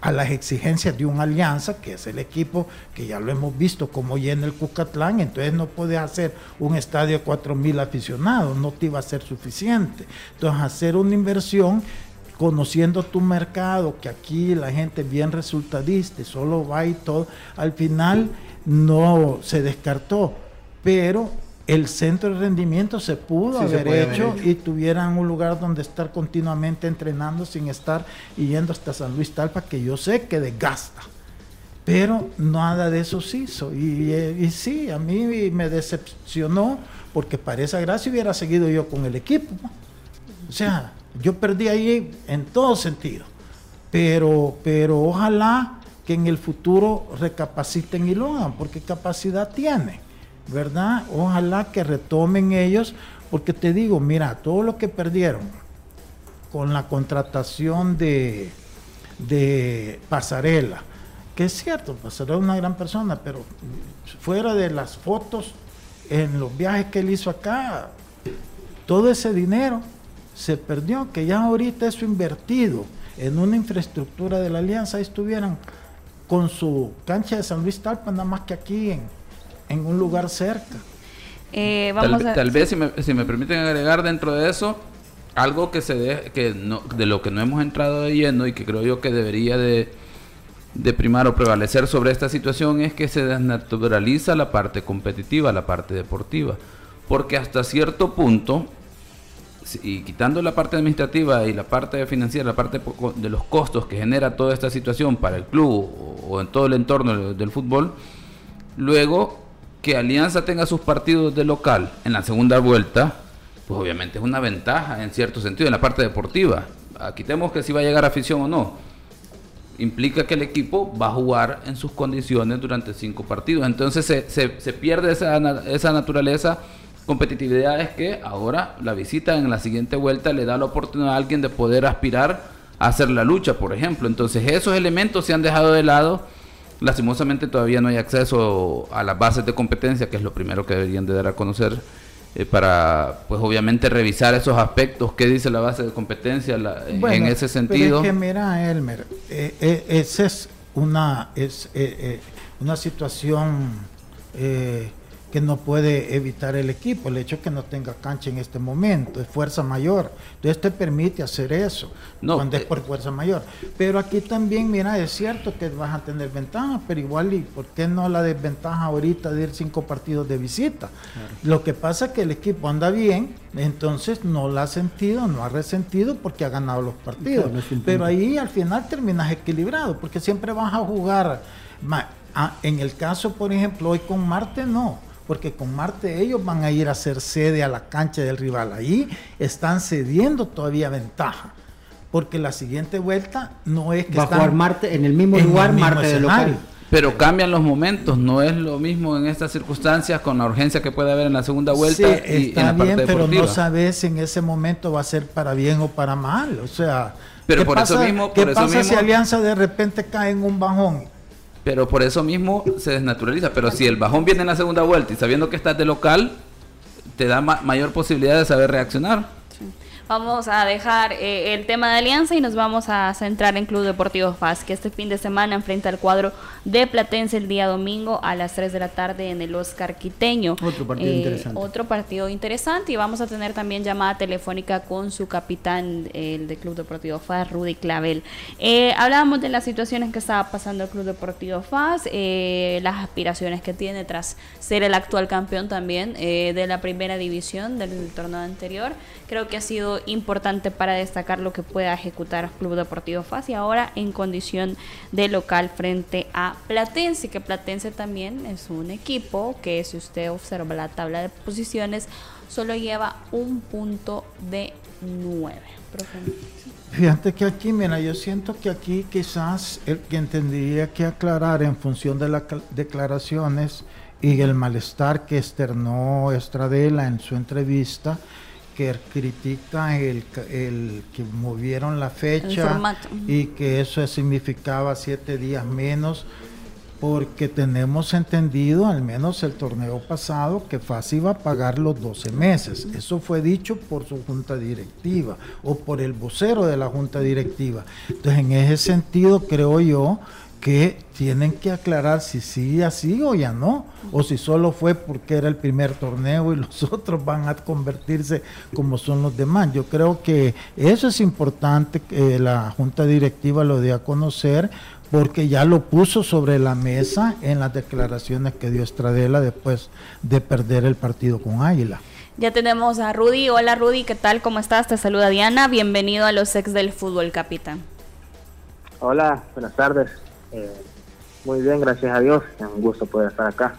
a las exigencias de una alianza, que es el equipo que ya lo hemos visto como llena el Cucatlán, entonces no puedes hacer un estadio de 4 mil aficionados, no te iba a ser suficiente. Entonces hacer una inversión conociendo tu mercado, que aquí la gente bien resultadista, solo va y todo, al final no se descartó, pero el centro de rendimiento se pudo haber hecho y tuvieran un lugar donde estar continuamente entrenando sin estar yendo hasta San Luis Talpa, que yo sé que desgasta. Pero nada de eso se hizo. Y, y sí, a mí me decepcionó porque para esa gracia hubiera seguido yo con el equipo. O sea, yo perdí ahí en todo sentido. Pero, pero ojalá que en el futuro recapaciten y lo hagan, porque capacidad tienen, ¿verdad? Ojalá que retomen ellos, porque te digo, mira, todo lo que perdieron con la contratación de, de Pasarela, que es cierto, Pasarela es una gran persona, pero fuera de las fotos, en los viajes que él hizo acá, todo ese dinero se perdió, que ya ahorita eso invertido en una infraestructura de la alianza estuvieran con su cancha de San Luis Talpa, nada más que aquí en, en un lugar cerca. Eh, tal, vez, si me, si me, permiten agregar dentro de eso, algo que se de, que no, de lo que no hemos entrado de lleno y que creo yo que debería de, de primar o prevalecer sobre esta situación es que se desnaturaliza la parte competitiva, la parte deportiva. Porque hasta cierto punto y quitando la parte administrativa y la parte financiera, la parte de los costos que genera toda esta situación para el club o, en todo el entorno del, fútbol, luego que Alianza tenga sus partidos de local en la segunda vuelta, pues obviamente es una ventaja en cierto sentido en la parte deportiva. Quitemos que si va a llegar afición o no. Implica que el equipo va a jugar en sus condiciones durante cinco partidos. Entonces se, se, se pierde esa, esa naturaleza competitividad es que ahora la visita en la siguiente vuelta le da la oportunidad a alguien de poder aspirar a hacer la lucha, por ejemplo. Entonces esos elementos se han dejado de lado. Lastimosamente todavía no hay acceso a las bases de competencia, que es lo primero que deberían de dar a conocer eh, para, pues obviamente revisar esos aspectos. ¿Qué dice la base de competencia en ese sentido? Pero es que mira, Elmer, eh, eh, esa es una, es, una situación que no puede evitar el equipo, el hecho que no tenga cancha en este momento, es fuerza mayor. Entonces te permite hacer eso, no, cuando es eh, por fuerza mayor. Pero aquí también, mira, es cierto que vas a tener ventaja, pero igual, ¿y por qué no la desventaja ahorita de ir cinco partidos de visita? Lo que pasa es que el equipo anda bien, entonces no la ha sentido, no ha resentido porque ha ganado los partidos. pero ahí al final terminas equilibrado, porque siempre vas a jugar. En el caso, por ejemplo, hoy con Marte no porque con Marte ellos van a ir a hacer sede a la cancha del rival. Ahí están cediendo todavía ventaja. Porque la siguiente vuelta no es que va a jugar Marte en el mismo lugar, Marte de local. Pero cambian los momentos, no es lo mismo en estas circunstancias con la urgencia que puede haber en la segunda vuelta y está en la bien, pero no sabes si en ese momento va a ser para bien o para mal, o sea, pero por eso mismo, ¿qué pasa si Alianza de repente cae en un bajón? Pero por eso mismo se desnaturaliza. Pero si el bajón viene en la segunda vuelta y sabiendo que estás de local, te da mayor posibilidad de saber reaccionar. Vamos a dejar eh, el tema de Alianza y nos vamos a centrar en Club Deportivo FAS, que este fin de semana enfrenta al cuadro de Platense el día domingo a las 3 de la tarde en el Oscar Quiteño. Otro partido eh, interesante. Otro partido interesante y vamos a tener también llamada telefónica con su capitán, el de Club Deportivo FAS, Rudy Clavel. Eh, hablábamos de las situaciones que estaba pasando el Club Deportivo FAS, las aspiraciones que tiene tras ser el actual campeón también de la primera división del torneo anterior. Creo que ha sido importante para destacar lo que pueda ejecutar Club Deportivo FAS y ahora en condición de local frente a Platense, que Platense también es un equipo que si usted observa la tabla de posiciones solo lleva un punto de nueve. Fíjate que aquí, mira, yo siento que aquí quizás el que tendría que aclarar en función de las declaraciones y el malestar que externó Estradela en su entrevista que critica el, el, que movieron la fecha y que eso significaba siete días menos, porque tenemos entendido, al menos el torneo pasado, que FAS iba a pagar los 12 meses. Eso fue dicho por su junta directiva o por el vocero de la junta directiva. Entonces, en ese sentido, creo yo que tienen que aclarar si sí así o ya no, o si solo fue porque era el primer torneo y los otros van a convertirse como son los demás. Yo creo que eso es importante que la junta directiva lo dé a conocer porque ya lo puso sobre la mesa en las declaraciones que dio Estradela después de perder el partido con Águila. Ya tenemos a Rudy. Hola Rudy, ¿qué tal? ¿Cómo estás? Te saluda Diana. Bienvenido a los ex del fútbol, capitán. Hola, buenas tardes. Eh, muy bien, gracias a Dios. Es un gusto poder estar acá.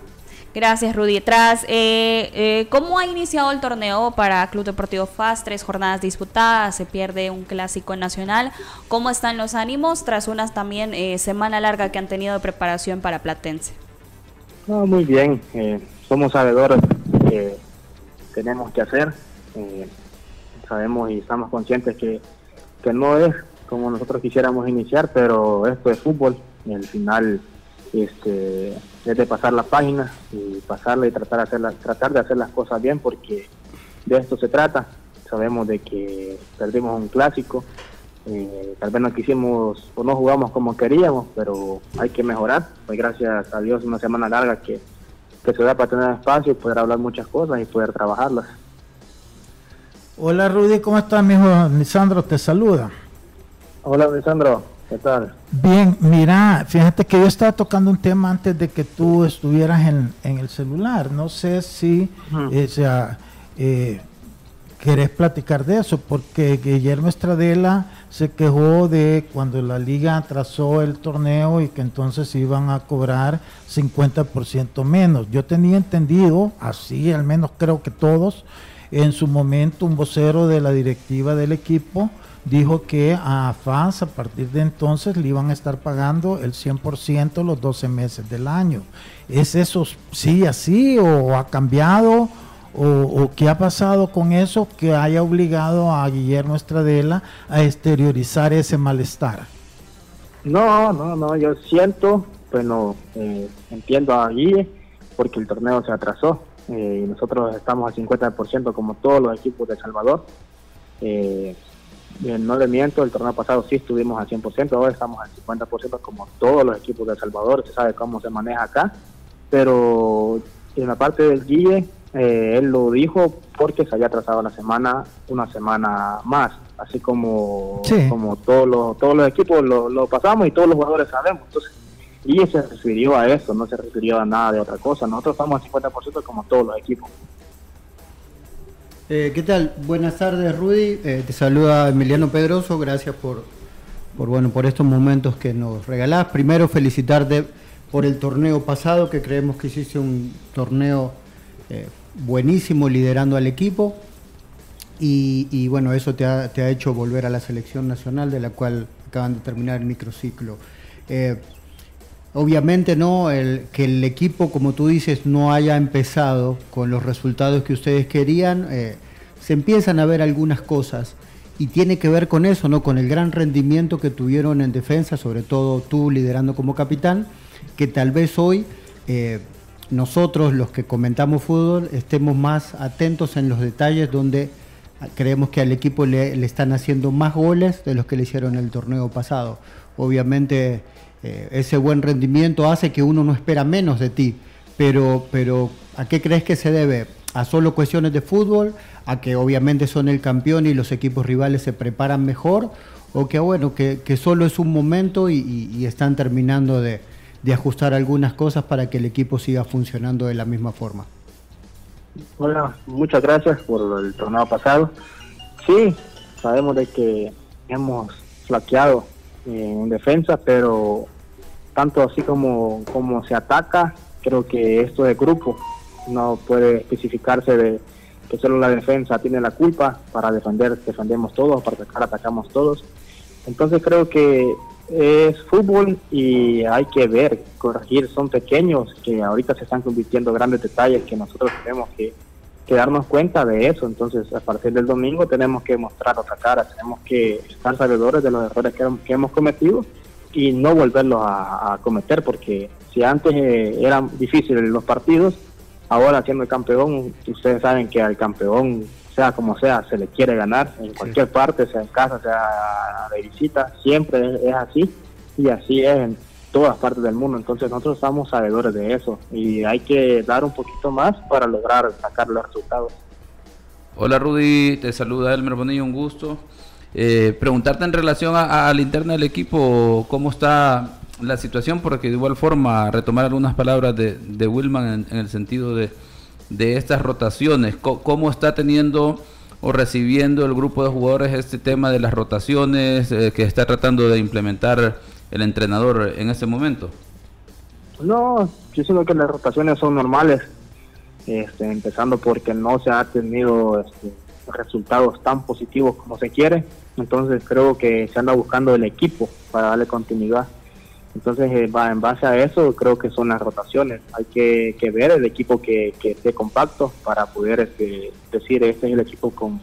Gracias, Rudy. Tras, eh, eh, ¿cómo ha iniciado el torneo para Club Deportivo FAS? Tres jornadas disputadas, se pierde un clásico nacional. ¿Cómo están los ánimos tras unas también semana larga que han tenido de preparación para Platense? muy bien, somos sabedores que tenemos que hacer. sabemos y estamos conscientes que, que no es como nosotros quisiéramos iniciar, pero esto es fútbol al final este, es de pasar la página y pasarla y tratar de, hacer tratar de hacer las cosas bien porque de esto se trata. Sabemos de que perdimos un clásico, eh, tal vez no quisimos o no jugamos como queríamos, pero hay que mejorar. Pues gracias a Dios una semana larga que, que se da para tener espacio y poder hablar muchas cosas y poder trabajarlas. Hola Rudy, ¿cómo estás, mi hijo? Lisandro te saluda. Hola, Alessandro. ¿Qué tal? Bien, mira, fíjate que yo estaba tocando un tema antes de que tú estuvieras en, el celular. No sé si eh, sea, eh, querés platicar de eso, porque Guillermo Estradela se quejó de cuando la liga atrasó el torneo y que entonces iban a cobrar 50% menos. Yo tenía entendido, así al menos creo que todos, en su momento un vocero de la directiva del equipo, dijo que a FAS a partir de entonces le iban a estar pagando el 100% los 12 meses del año. ¿Es eso sí así o ha cambiado? O, qué ha pasado con eso que haya obligado a Guillermo Estradela a exteriorizar ese malestar? No, no, no, yo siento, bueno, eh, entiendo a Guille porque el torneo se atrasó eh, y nosotros estamos al 50% como todos los equipos de Salvador. Eh, no le miento, el torneo pasado sí estuvimos al 100%, ahora estamos al 50% como todos los equipos de El Salvador, se sabe cómo se maneja acá, pero en la parte del Guille, eh, él lo dijo porque se había trazado la semana, una semana más, así como, como todos, los, todos los equipos lo, lo pasamos y todos los jugadores sabemos, entonces Guille se refirió a eso, no se refirió a nada de otra cosa, nosotros estamos al 50% como todos los equipos. Eh, ¿Qué tal? Buenas tardes, Rudy. Eh, te saluda Emiliano Pedroso. Gracias por, por, bueno, por estos momentos que nos regalás. Primero, felicitarte por el torneo pasado, que creemos que hiciste un torneo eh, buenísimo liderando al equipo. Y, bueno, eso te ha, te ha, hecho volver a la selección nacional, de la cual acaban de terminar el microciclo. Obviamente no, el, que el equipo, como tú dices, no haya empezado con los resultados que ustedes querían, eh, se empiezan a ver algunas cosas y tiene que ver con eso, ¿no? Con el gran rendimiento que tuvieron en defensa, sobre todo tú liderando como capitán, que tal vez hoy eh, nosotros, los que comentamos fútbol, estemos más atentos en los detalles donde creemos que al equipo le, están haciendo más goles de los que le hicieron el torneo pasado. Obviamente eh, ese buen rendimiento hace que uno no espera menos de ti, pero, pero ¿a qué crees que se debe? ¿A solo cuestiones de fútbol? ¿A que obviamente son el campeón y los equipos rivales se preparan mejor? ¿O que bueno, que, solo es un momento y están terminando de, de ajustar algunas cosas para que el equipo siga funcionando de la misma forma. Hola, muchas gracias por el torneo pasado. Sí, sabemos de que hemos flaqueado en defensa, pero tanto así como, como se ataca, creo que esto de grupo no puede especificarse de que solo la defensa tiene la culpa, para defender defendemos todos, para atacar atacamos todos. Entonces creo que es fútbol y hay que ver, corregir, son pequeños que ahorita se están convirtiendo en grandes detalles que nosotros tenemos que, darnos cuenta de eso. Entonces, a partir del domingo tenemos que mostrar otra cara, tenemos que estar sabedores de los errores que, hemos cometido y no volverlos a, cometer, porque si antes eh, eran difíciles los partidos, ahora siendo el campeón, ustedes saben que al campeón sea como sea, se le quiere ganar en cualquier parte, sea en casa, sea de visita, siempre es, así y así es en todas partes del mundo. Entonces nosotros estamos sabedores de eso y hay que dar un poquito más para lograr sacar los resultados. Hola Rudy, te saluda Elmer Bonillo, un gusto. Eh, preguntarte en relación a, la interna del equipo, ¿cómo está la situación? Porque de igual forma, retomar algunas palabras de, Wilman en el sentido de de estas rotaciones. ¿Cómo está teniendo o recibiendo el grupo de jugadores este tema de las rotaciones eh, que está tratando de implementar el entrenador en este momento? No, yo siento que las rotaciones son normales, este, empezando porque no se ha tenido este, resultados tan positivos como se quiere, entonces creo que se anda buscando el equipo para darle continuidad. Entonces, eh, va, en base a eso, creo que son las rotaciones. Hay que, ver el equipo que, esté compacto para poder este, decir, este es el equipo con...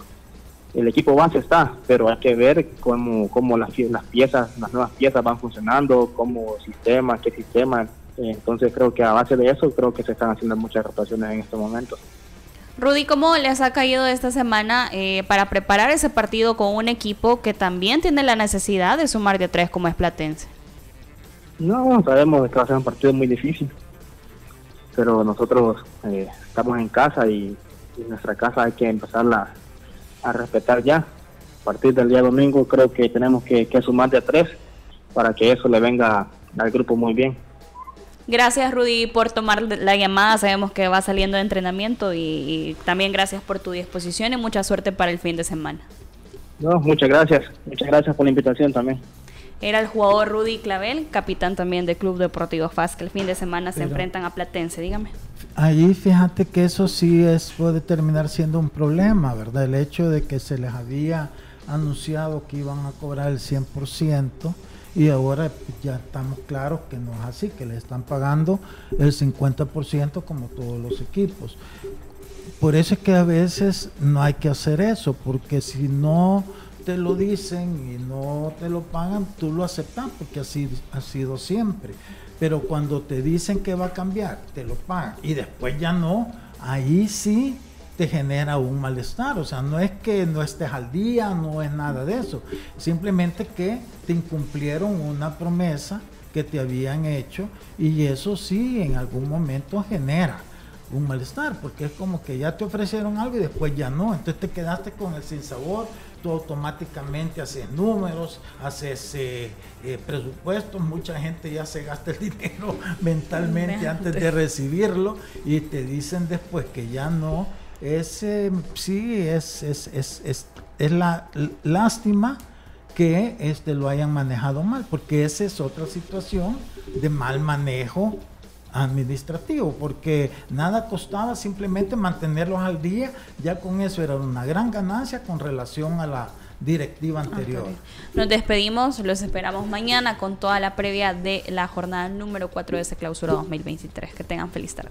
El equipo base está, pero hay que ver cómo, cómo las, las piezas, las nuevas piezas van funcionando, cómo sistema, qué sistema. Entonces, creo que a base de eso, creo que se están haciendo muchas rotaciones en estos momentos. Rudy, ¿cómo les ha caído esta semana eh, para preparar ese partido con un equipo que también tiene la necesidad de sumar de tres como es Platense? No, sabemos que va a ser un partido muy difícil, pero nosotros eh, estamos en casa y, nuestra casa hay que empezarla a respetar ya. A partir del día domingo creo que tenemos que, sumar de tres para que eso le venga al grupo muy bien. Gracias Rudy por tomar la llamada, sabemos que va saliendo de entrenamiento y, y, también gracias por tu disposición y mucha suerte para el fin de semana. No, muchas gracias, muchas gracias por la invitación también era el jugador Rudy Clavel, capitán también del Club Deportivo FAS, que el fin de semana se enfrentan a Platense, dígame. Ahí fíjate que eso sí es, puede terminar siendo un problema, ¿verdad? El hecho de que se les había anunciado que iban a cobrar el 100% y ahora ya estamos claros que no es así, que le están pagando el 50% como todos los equipos. Por eso es que a veces no hay que hacer eso, porque si no te lo dicen y no te lo pagan, tú lo aceptas porque así ha sido siempre. Pero cuando te dicen que va a cambiar, te lo pagan y después ya no, ahí sí te genera un malestar. O sea, no es que no estés al día, no es nada de eso. Simplemente que te incumplieron una promesa que te habían hecho y eso sí en algún momento genera un malestar, porque es como que ya te ofrecieron algo y después ya no, entonces te quedaste con el sinsabor, tú automáticamente haces números, haces eh, eh, presupuestos, mucha gente ya se gasta el dinero mentalmente antes de recibirlo y te dicen después que ya no, es, eh, sí, es, es, es, es, es la lástima que este, lo hayan manejado mal, porque esa es otra situación de mal manejo administrativo, porque nada costaba simplemente mantenerlos al día, ya con eso era una gran ganancia con relación a la, directiva anterior. Nos despedimos, los esperamos mañana con toda la previa de la jornada número 4 de ese clausura 2023. Que tengan feliz tarde.